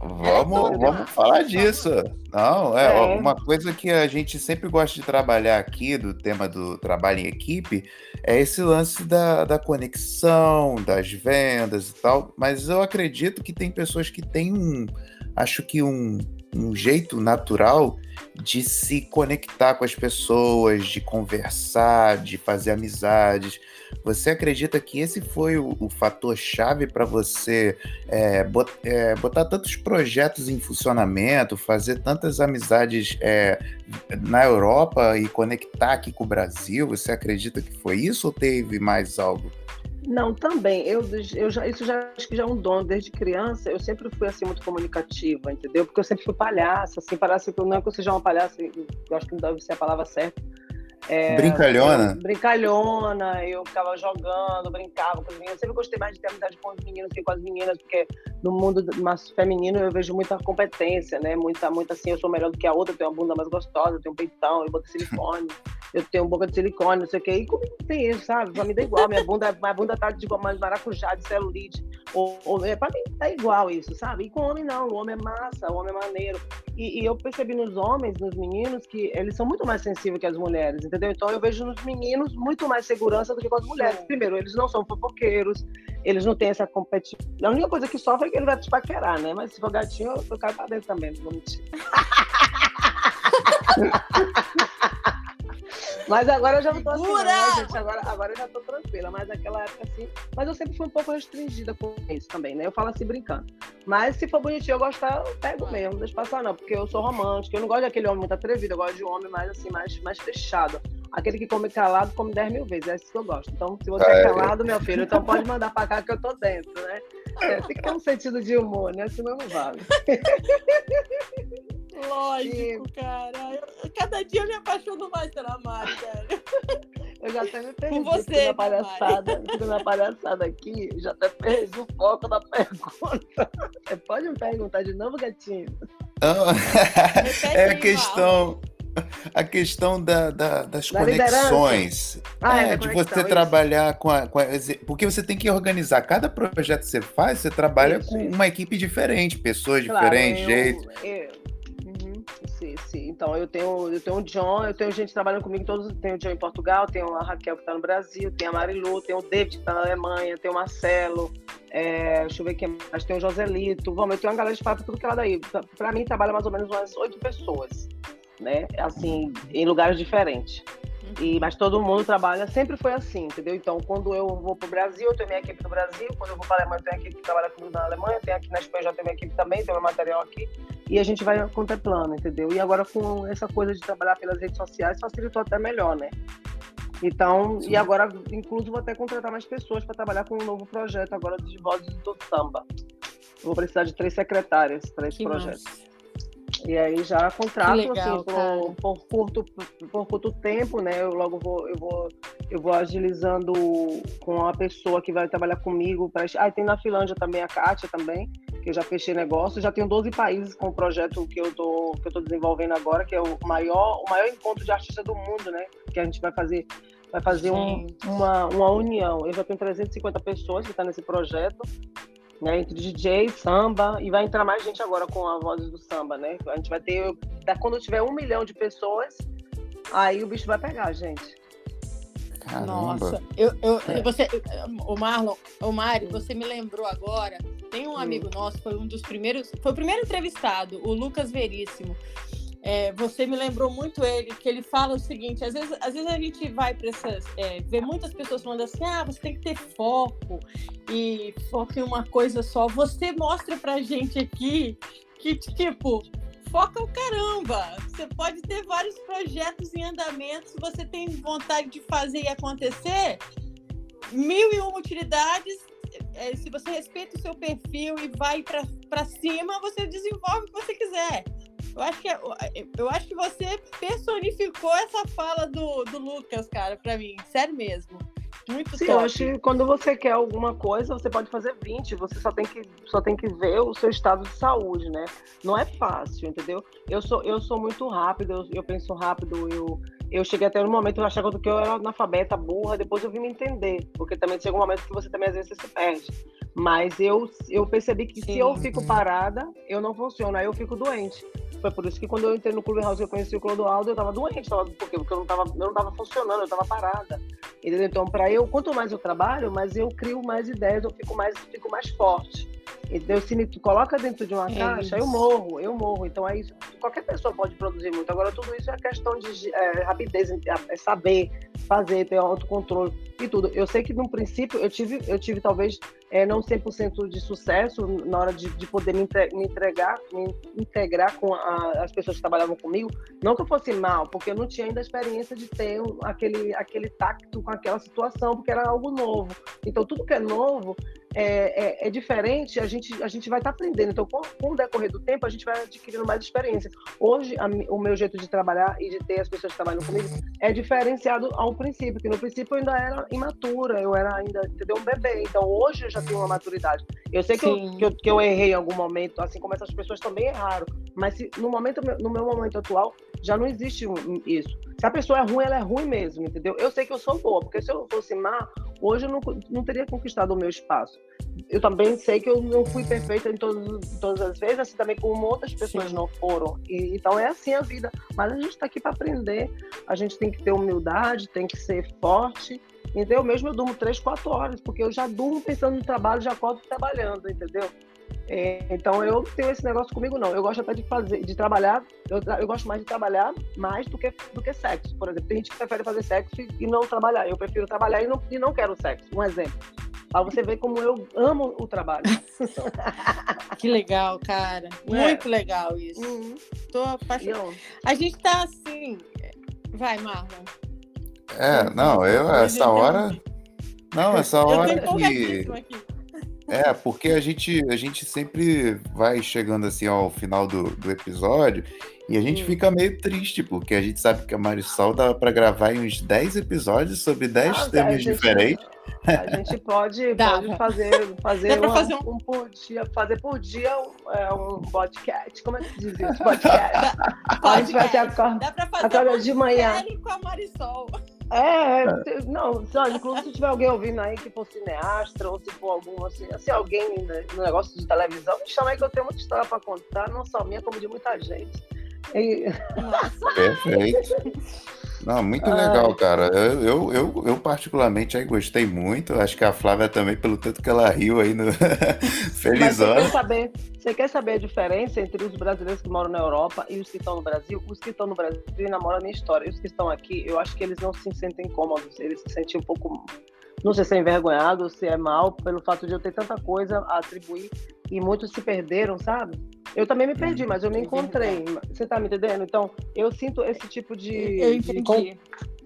Vamos, é vamos falar disso. Não, é, é, uma coisa que a gente sempre gosta de trabalhar aqui, do tema do trabalho em equipe, é esse lance da, da conexão, das vendas e tal. Mas eu acredito que tem pessoas que têm um, acho que um, um jeito natural de se conectar com as pessoas, de conversar, de fazer amizades. Você acredita que esse foi o, o fator chave para você é, bot, é, botar tantos projetos em funcionamento, fazer tantas amizades é, na Europa e conectar aqui com o Brasil? Você acredita que foi isso ou teve mais algo? Não, também. Eu, eu já, isso já acho que já é um dom. Desde criança, eu sempre fui assim muito comunicativa, entendeu? Porque eu sempre fui palhaça, assim, parece que não é que eu seja uma palhaça, eu acho que não deve ser a palavra certa, é, brincalhona? brincalhona, eu ficava jogando, brincava com os meninos. Eu sempre gostei mais de ter amizade com os meninos que com as meninas, porque no mundo mais feminino eu vejo muita competência, né? Muita, muita assim, eu sou melhor do que a outra, eu tenho uma bunda mais gostosa, eu tenho um peitão, eu boto silicone, eu tenho boca de silicone, não sei o quê. E comigo tem isso, sabe? Pra mim dá igual. Minha bunda, minha bunda tá de mais maracujá, de celulite. Ou, ou, é, pra mim tá igual isso, sabe? E com o homem não, o homem é massa, o homem é maneiro. E, e eu percebi nos homens, nos meninos, que eles são muito mais sensíveis que as mulheres, entendeu? entendeu? Então eu vejo nos meninos muito mais segurança do que com as mulheres. Primeiro, eles não são fofoqueiros, eles não têm essa competição. A única coisa que sofre é que ele vai te paquerar, né? Mas se for gatinho, eu caio pra dentro também, não vou mentir. Mas agora eu já não tô assim, não, gente. Agora, agora eu já tô tranquila. Mas naquela época, assim. Mas eu sempre fui um pouco restringida com isso também, né? Eu falo assim brincando. Mas se for bonitinho eu gostar, eu pego mesmo, não deixa passar, não. Porque eu sou romântica. Eu não gosto daquele homem muito atrevido, eu gosto de um homem mais assim, mais, mais fechado. Aquele que come calado, come 10 mil vezes. É isso que eu gosto. Então, se você é, é calado, meu filho, então pode mandar pra cá que eu tô dentro, né? É, tem que ter um sentido de humor, né? Senão não vale. Lógico, e... cara. Eu, cada dia eu me apaixono mais pela Mari, cara. Eu já até me perdi. Com você, na palhaçada, na palhaçada aqui, já até perdi o foco da pergunta. Você pode me perguntar de novo, gatinho? Não, é a questão. A questão da, da das da conexões. Ah, é, é de você isso. trabalhar com a, com a, Porque você tem que organizar. Cada projeto que você faz, você trabalha isso, com isso. uma equipe diferente, pessoas claro, diferentes, eu, Então, eu tenho, eu tenho o John, eu tenho gente trabalhando comigo, todos, tenho o John em Portugal, tenho a Raquel que está no Brasil, tem a Marilu, tem o David que está na Alemanha, tem o Marcelo, é, deixa eu ver quem mais, tem o Joselito, vamos, eu tenho uma galera de papo tudo que é lá daí. Para mim, trabalha mais ou menos umas oito pessoas, né? Assim, em lugares diferentes. E, mas todo mundo trabalha, sempre foi assim, entendeu? Então, quando eu vou para o Brasil, eu tenho minha equipe no Brasil, quando eu vou para a Alemanha, eu tenho a equipe que trabalha comigo na Alemanha, tem aqui na Espanha, já tenho minha equipe também, tenho meu material aqui, e a gente vai contemplando, entendeu? E agora com essa coisa de trabalhar pelas redes sociais, facilitou até melhor, né? Então, Sim. e agora, incluso, vou até contratar mais pessoas para trabalhar com um novo projeto agora de vozes do samba. Eu vou precisar de três secretárias para esse que projeto. Massa. E aí já contrato legal, assim por, por, curto por curto tempo, né? Eu logo vou eu vou eu vou agilizando com a pessoa que vai trabalhar comigo. Pra... Ah, tem na Finlândia também a Kátia também, que eu já fechei negócio. Já tenho 12 países com o projeto que eu tô que eu tô desenvolvendo agora, que é o maior o maior encontro de artistas do mundo, né? Que a gente vai fazer vai fazer um, uma, uma união. Eu já tenho 350 pessoas que estão tá nesse projeto né, entre DJ, samba, e vai entrar mais gente agora com a voz do samba, né? A gente vai ter, quando tiver um milhão de pessoas, aí o bicho vai pegar, gente. Caramba. Nossa, eu, eu, é. você, o Marlon, o Mário, você me lembrou agora. Tem um amigo nosso, foi um dos primeiros, foi o primeiro entrevistado, o Lucas Veríssimo. É, você me lembrou muito ele, que ele fala o seguinte: às vezes, às vezes a gente vai para essas. É, ver muitas pessoas falando assim, ah, você tem que ter foco e foco em uma coisa só. Você mostra pra gente aqui que, tipo, foca o caramba. Você pode ter vários projetos em andamento, se você tem vontade de fazer e acontecer, mil e uma utilidades. É, se você respeita o seu perfil e vai para cima, você desenvolve o que você quiser. Eu acho que, é, eu acho que você personificou essa fala do, do Lucas, cara, para mim. Sério mesmo. Muito Sim, top. eu acho que quando você quer alguma coisa, você pode fazer 20, você só tem que, só tem que ver o seu estado de saúde, né? Não é fácil, entendeu? Eu sou, eu sou muito rápido, eu, eu penso rápido, eu, eu cheguei até no momento eu achava que eu era analfabeta, burra, depois eu vim me entender, porque também chega um momento que você também às vezes se perde. Mas eu, eu percebi que Sim. se eu fico parada, eu não funciono, aí eu fico doente. Foi por isso que quando eu entrei no Clube House eu conheci o Clodoaldo, eu tava doente. Tava, por quê? Porque eu não tava, eu não tava funcionando, eu tava parada. Entendeu? Então, para eu, quanto mais eu trabalho, mais eu crio mais ideias, eu fico mais, fico mais forte. Entendeu? Se me coloca dentro de uma é caixa, isso. eu morro, eu morro. Então é isso. Qualquer pessoa pode produzir muito. Agora, tudo isso é questão de é, rapidez, é saber fazer, ter autocontrole e tudo. Eu sei que no princípio eu tive, eu tive talvez é, não 100% de sucesso na hora de, de poder me, entregar, me integrar com a, as pessoas que trabalhavam comigo. Não que eu fosse mal, porque eu não tinha ainda a experiência de ter um, aquele, aquele tacto com aquela situação, porque era algo novo. Então, tudo que é novo é, é, é diferente, a gente, a gente vai estar tá aprendendo. Então, com, com, o decorrer do tempo, a gente vai adquirindo mais experiência. Hoje, a, o meu jeito de trabalhar e de ter as pessoas que trabalham comigo é diferenciado ao princípio, que no princípio eu ainda era imatura, eu era ainda, entendeu, um bebê. Então, hoje eu já tenho uma maturidade. Eu sei que eu, que eu, que, eu, errei em algum momento, assim como essas pessoas também erraram, mas se, no, momento, no meu momento atual, já não existe isso. Se a pessoa é ruim, ela é ruim mesmo, entendeu? Eu sei que eu sou boa, porque se eu fosse má, hoje eu não, não teria conquistado o meu espaço. Eu também sei que eu não fui perfeita em todas, todas as vezes, assim também como outras pessoas Sim. não foram. E, então é assim a vida. Mas a gente está aqui para aprender, a gente tem que ter humildade, tem que ser forte Entendeu? Mesmo eu durmo três, quatro horas, porque eu já durmo pensando no trabalho, já acordo trabalhando, entendeu? É, então eu tenho esse negócio comigo não. Eu gosto até de fazer, de trabalhar. Eu, eu gosto mais de trabalhar mais do que do que sexo. Por exemplo, tem gente que prefere fazer sexo e não trabalhar. Eu prefiro trabalhar e não, e não quero sexo. Um exemplo. Para você ver como eu amo o trabalho. que legal, cara. É. Muito legal isso. Uhum. Tô apaixonada. A gente tá assim. Vai, Marlon. É, não, eu essa hora. Não, essa hora que. É, porque a gente, a gente sempre vai chegando assim ao final do, do episódio e a gente hum. fica meio triste, porque a gente sabe que a Marisol dá para gravar em uns 10 episódios sobre 10 ah, temas gente, diferentes. A gente pode, pode fazer, fazer, uma, fazer um... um... por dia, fazer por dia um, é, um podcast. Como é que diz isso? Podcast. a gente vai ter a, Dá pra fazer um de manhã. com a Marisol. É, é, não, só, inclusive se tiver alguém ouvindo aí que for cineastra ou se for algum, assim, assim alguém né, no negócio de televisão, me chama aí que eu tenho muita história para contar, não só minha, como de muita gente. E... Perfeito. Não, muito legal, cara. Eu, eu, eu, eu, particularmente aí gostei muito. Acho que a Flávia também, pelo tanto que ela riu aí no Felizona. Você quer, saber, você quer saber a diferença entre os brasileiros que moram na Europa e os que estão no Brasil? Os que estão no Brasil namoram a minha história. E os que estão aqui, eu acho que eles não se sentem cômodos. Eles se sentem um pouco não sei se é envergonhado, se é mal, pelo fato de eu ter tanta coisa a atribuir e muitos se perderam, sabe? Eu também me perdi, uhum. mas eu me encontrei. Você tá me entendendo? Então, eu sinto esse tipo de. Eu entendi.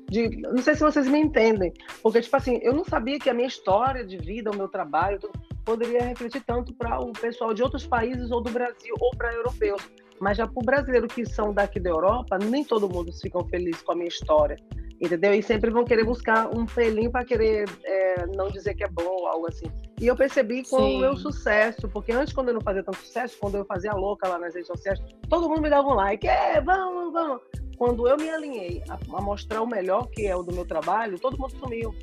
De, de, não sei se vocês me entendem. Porque, tipo assim, eu não sabia que a minha história de vida, o meu trabalho, poderia refletir tanto para o pessoal de outros países ou do Brasil ou para europeus. Mas já para o brasileiro que são daqui da Europa, nem todo mundo ficam felizes com a minha história entendeu? E sempre vão querer buscar um pelinho para querer é, não dizer que é bom, algo assim. E eu percebi com Sim. o meu sucesso, porque antes, quando eu não fazia tanto sucesso, quando eu fazia louca lá nas redes sociais, todo mundo me dava um like, é, vamos, vamos. Quando eu me alinhei a, a mostrar o melhor que é o do meu trabalho, todo mundo sumiu.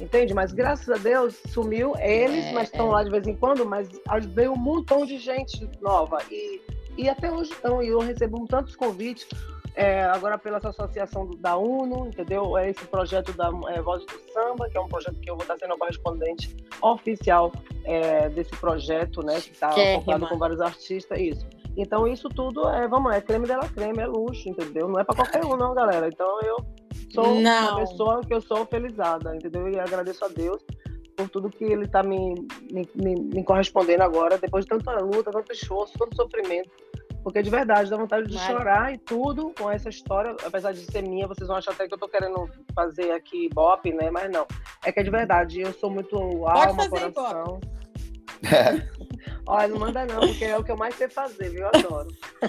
Entende? Mas graças a Deus sumiu eles, é, mas estão é. lá de vez em quando, mas veio um montão de gente nova. E, e até hoje estão, e eu recebo tantos convites é, agora pela associação da UNO, entendeu? É esse projeto da é, Voz do Samba, que é um projeto que eu vou estar sendo correspondente oficial é, desse projeto, né? Que está focado com vários artistas, isso. Então isso tudo é, vamos, é creme dela creme, é luxo, entendeu? Não é para qualquer um, não, galera. Então eu sou não. uma pessoa que eu sou felizada, entendeu? E agradeço a Deus por tudo que ele está me, me, me, me correspondendo agora, depois de tanta luta, tanto esforço, tanto sofrimento porque de verdade dá vontade de Mas... chorar e tudo com essa história. Apesar de ser minha, vocês vão achar até que eu tô querendo fazer aqui bop, né? Mas não. É que é de verdade. Eu sou muito alma, coração. É. Olha, não manda não, porque é o que eu mais sei fazer, viu? Eu adoro.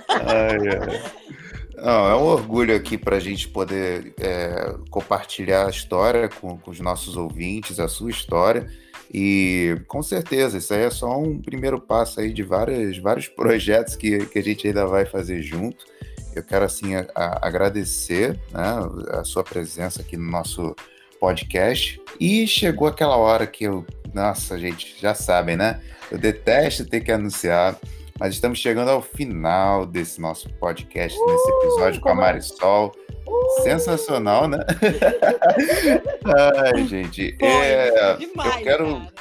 Ai, ai. Não, é um orgulho aqui para a gente poder é, compartilhar a história com, com os nossos ouvintes, a sua história. E com certeza, isso aí é só um primeiro passo aí de vários, vários projetos que, que a gente ainda vai fazer junto. Eu quero, assim, a, a agradecer né, a sua presença aqui no nosso podcast. E chegou aquela hora que eu. Nossa, gente, já sabem, né? Eu detesto ter que anunciar, mas estamos chegando ao final desse nosso podcast, uh, nesse episódio com a? Marisol. Uh! Sensacional, né? Ai, gente. Foi, é, demais, eu quero. Cara.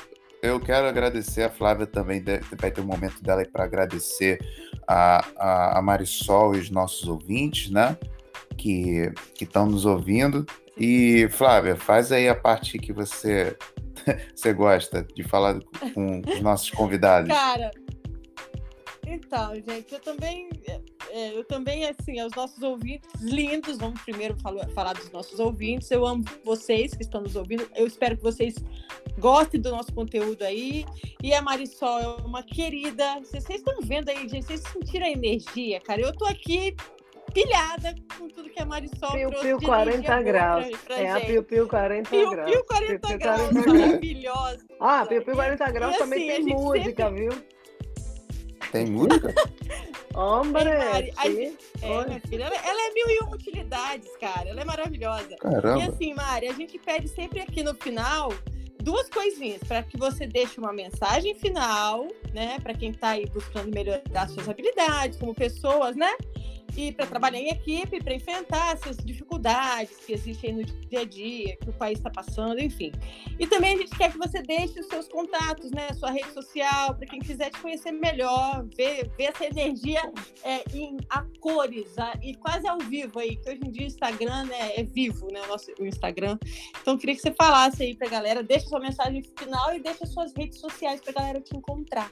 Eu quero agradecer a Flávia também, vai ter um momento dela para agradecer a, a, a, Marisol e os nossos ouvintes, né? Que estão nos ouvindo. E, Flávia, faz aí a parte que você, você gosta de falar com os nossos convidados. Cara, então, gente, eu também, é, é, eu também, assim, aos nossos ouvintes lindos, vamos primeiro falar, falar dos nossos ouvintes. Eu amo vocês que estão nos ouvindo. Eu espero que vocês gostem do nosso conteúdo aí. E a Marisol é uma querida. Vocês, estão vendo aí, gente, vocês sentiram a energia, cara. Eu tô aqui pilhada com tudo que a Marisol Piu, trouxe. Piu 40 graus. Pra, pra é gente. a Piu Piu 40 piu, graus. Piu 40 piu, graus, 40 maravilhosa. Ah, Piu Piu 40 graus e, também assim, tem música, sempre... viu? Tem música? Hombre! Mari, a, é, minha filha, ela, ela, é mil e uma utilidades, cara. Ela é maravilhosa. Caramba. E assim, Mari, a gente pede sempre aqui no final duas coisinhas para que você deixe uma mensagem final, né, para quem está aí buscando melhorar suas habilidades como pessoas, né? E para trabalhar em equipe, para enfrentar essas dificuldades que existem no dia a dia, que o país está passando, enfim. E também a gente quer que você deixe os seus contatos, né, sua rede social, para quem quiser te conhecer melhor, ver, ver essa energia é, em a cores a, e quase ao vivo aí, que hoje em dia o Instagram né, é vivo, né, o nosso o Instagram. Então queria que você falasse aí para a galera, deixa sua mensagem final e deixa suas redes sociais para a galera te encontrar.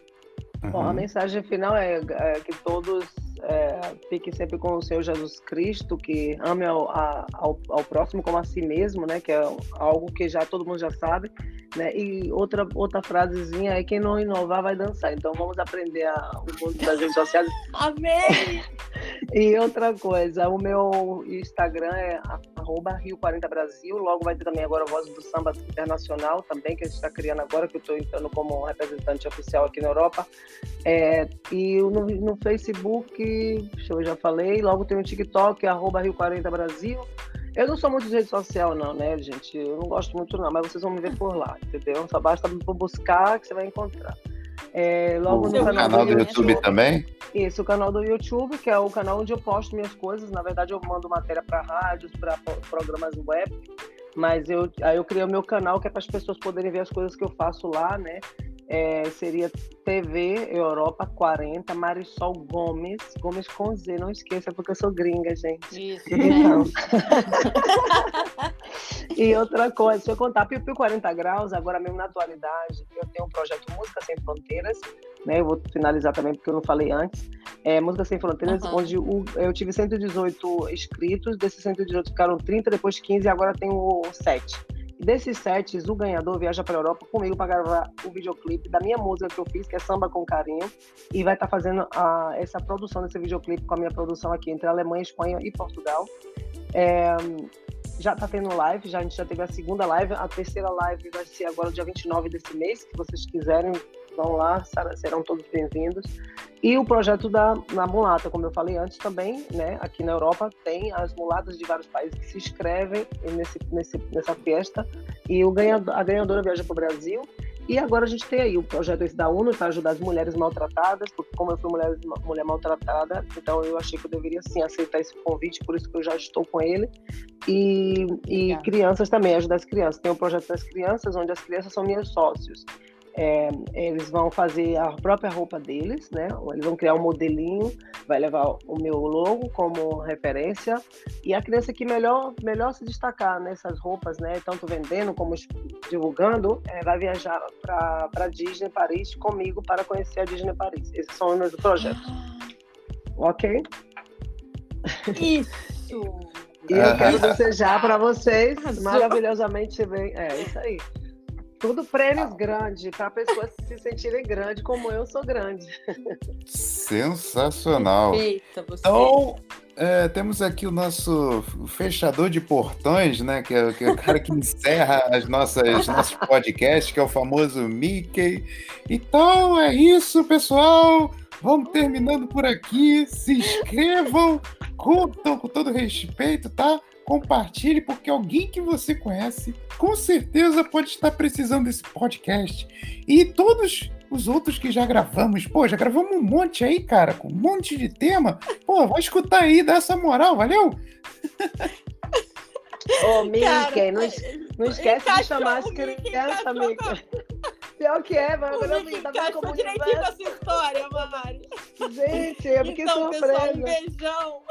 Uhum. Bom, a mensagem final é, é que todos é, fiquem sempre com o Senhor Jesus Cristo, que ame ao, ao, ao, próximo como a si mesmo, né? Que é algo que já todo mundo já sabe, né? E outra outra frasezinha é quem não inovar vai dançar. Então vamos aprender a, o mundo das redes sociais. Amém. e outra coisa, o meu Instagram é Rio40Brasil. Logo vai ter também agora a Voz do Samba Internacional também, que a gente está criando agora, que eu estou entrando como representante oficial aqui na Europa. É, e no, no Facebook eu já falei. Logo tem o TikTok, arroba Rio40Brasil. Eu não sou muito de rede social, não, né, gente? Eu não gosto muito, não, mas vocês vão me ver por lá, entendeu? Só basta buscar que você vai encontrar. É, logo o no canal, canal do, do YouTube, YouTube também? Isso, o canal do YouTube, que é o canal onde eu posto minhas coisas. Na verdade, eu mando matéria para rádios, para programas web. Mas eu, aí eu criei o meu canal, que é para as pessoas poderem ver as coisas que eu faço lá, né? É, seria TV Europa 40, Marisol Gomes, Gomes com Z, não esqueça, porque eu sou gringa, gente. Isso, então. e outra coisa, se eu contar Piu 40 Graus, agora mesmo na atualidade, eu tenho um projeto Música Sem Fronteiras, né? Eu vou finalizar também porque eu não falei antes. É, Música Sem Fronteiras, uhum. onde o, eu tive 118 inscritos, desses 118 ficaram 30, depois 15 e agora tenho 7 desses sets, o ganhador viaja para a Europa comigo para gravar o videoclipe da minha música que eu fiz, que é Samba com Carinho, e vai estar tá fazendo a, essa produção desse videoclipe com a minha produção aqui entre Alemanha, Espanha e Portugal. É, já está tendo live, já, a gente já teve a segunda live, a terceira live vai ser agora dia 29 desse mês, se vocês quiserem, vão lá, serão todos bem-vindos. E o projeto da na mulata, como eu falei antes também, né, aqui na Europa tem as mulatas de vários países que se inscrevem nesse, nesse, nessa festa e o ganhador, a ganhadora viaja para o Brasil. E agora a gente tem aí o projeto esse da ONU para ajudar as mulheres maltratadas, porque como eu fui mulher, mulher maltratada, então eu achei que eu deveria sim aceitar esse convite, por isso que eu já estou com ele. E, e crianças também, ajudar as crianças. Tem o projeto das crianças, onde as crianças são meus sócios. É, eles vão fazer a própria roupa deles, né? Eles vão criar um modelinho, vai levar o meu logo como referência e a criança que melhor melhor se destacar nessas roupas, né? Tanto vendendo como divulgando, é, vai viajar para Disney Paris comigo para conhecer a Disney Paris. Esses são os meus projetos. Ok? Isso. e eu quero desejar para vocês maravilhosamente bem. É isso aí. Tudo prêmios grandes, para pessoas se sentirem grandes, como eu sou grande. Sensacional. Eita, você. Então, é, temos aqui o nosso fechador de portões, né? Que é, que é o cara que encerra as nossas nossos podcasts, que é o famoso Mickey. Então é isso, pessoal. Vamos terminando por aqui. Se inscrevam, curtam com todo respeito, tá? Compartilhe, porque alguém que você conhece com certeza pode estar precisando desse podcast. E todos os outros que já gravamos, pô, já gravamos um monte aí, cara, com um monte de tema. Pô, vai escutar aí, dá essa moral, valeu? Ô, Mickey, não, não esquece de chamar as crianças, Mickey. Pior que é, mano. O Mickey tá encaixou direitinho com essa história, Mari. Gente, eu fiquei então, surpresa. Pessoal, um beijão.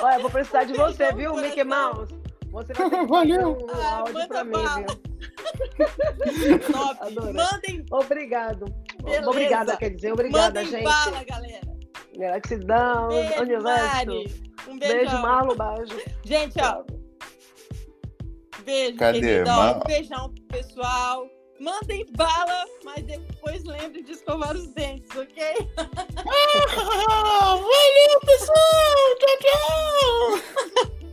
Olha, vou precisar de você, viu, Mickey Mouse? Você vai ter Valeu. um ah, áudio pra mim, viu? Top. Mandem. Obrigado. Beleza. Obrigada, quer dizer, obrigada, Mandem gente. bala, galera. Gratidão, beijo, universo. Um beijão. Beijo, Marlo, beijo. Gente, ó. Beijo, Cadê? queridão. Um beijão, pessoal. Mandem bala, mas depois lembrem de escovar os dentes, ok? Ah, valeu, pessoal! Tchau, tchau!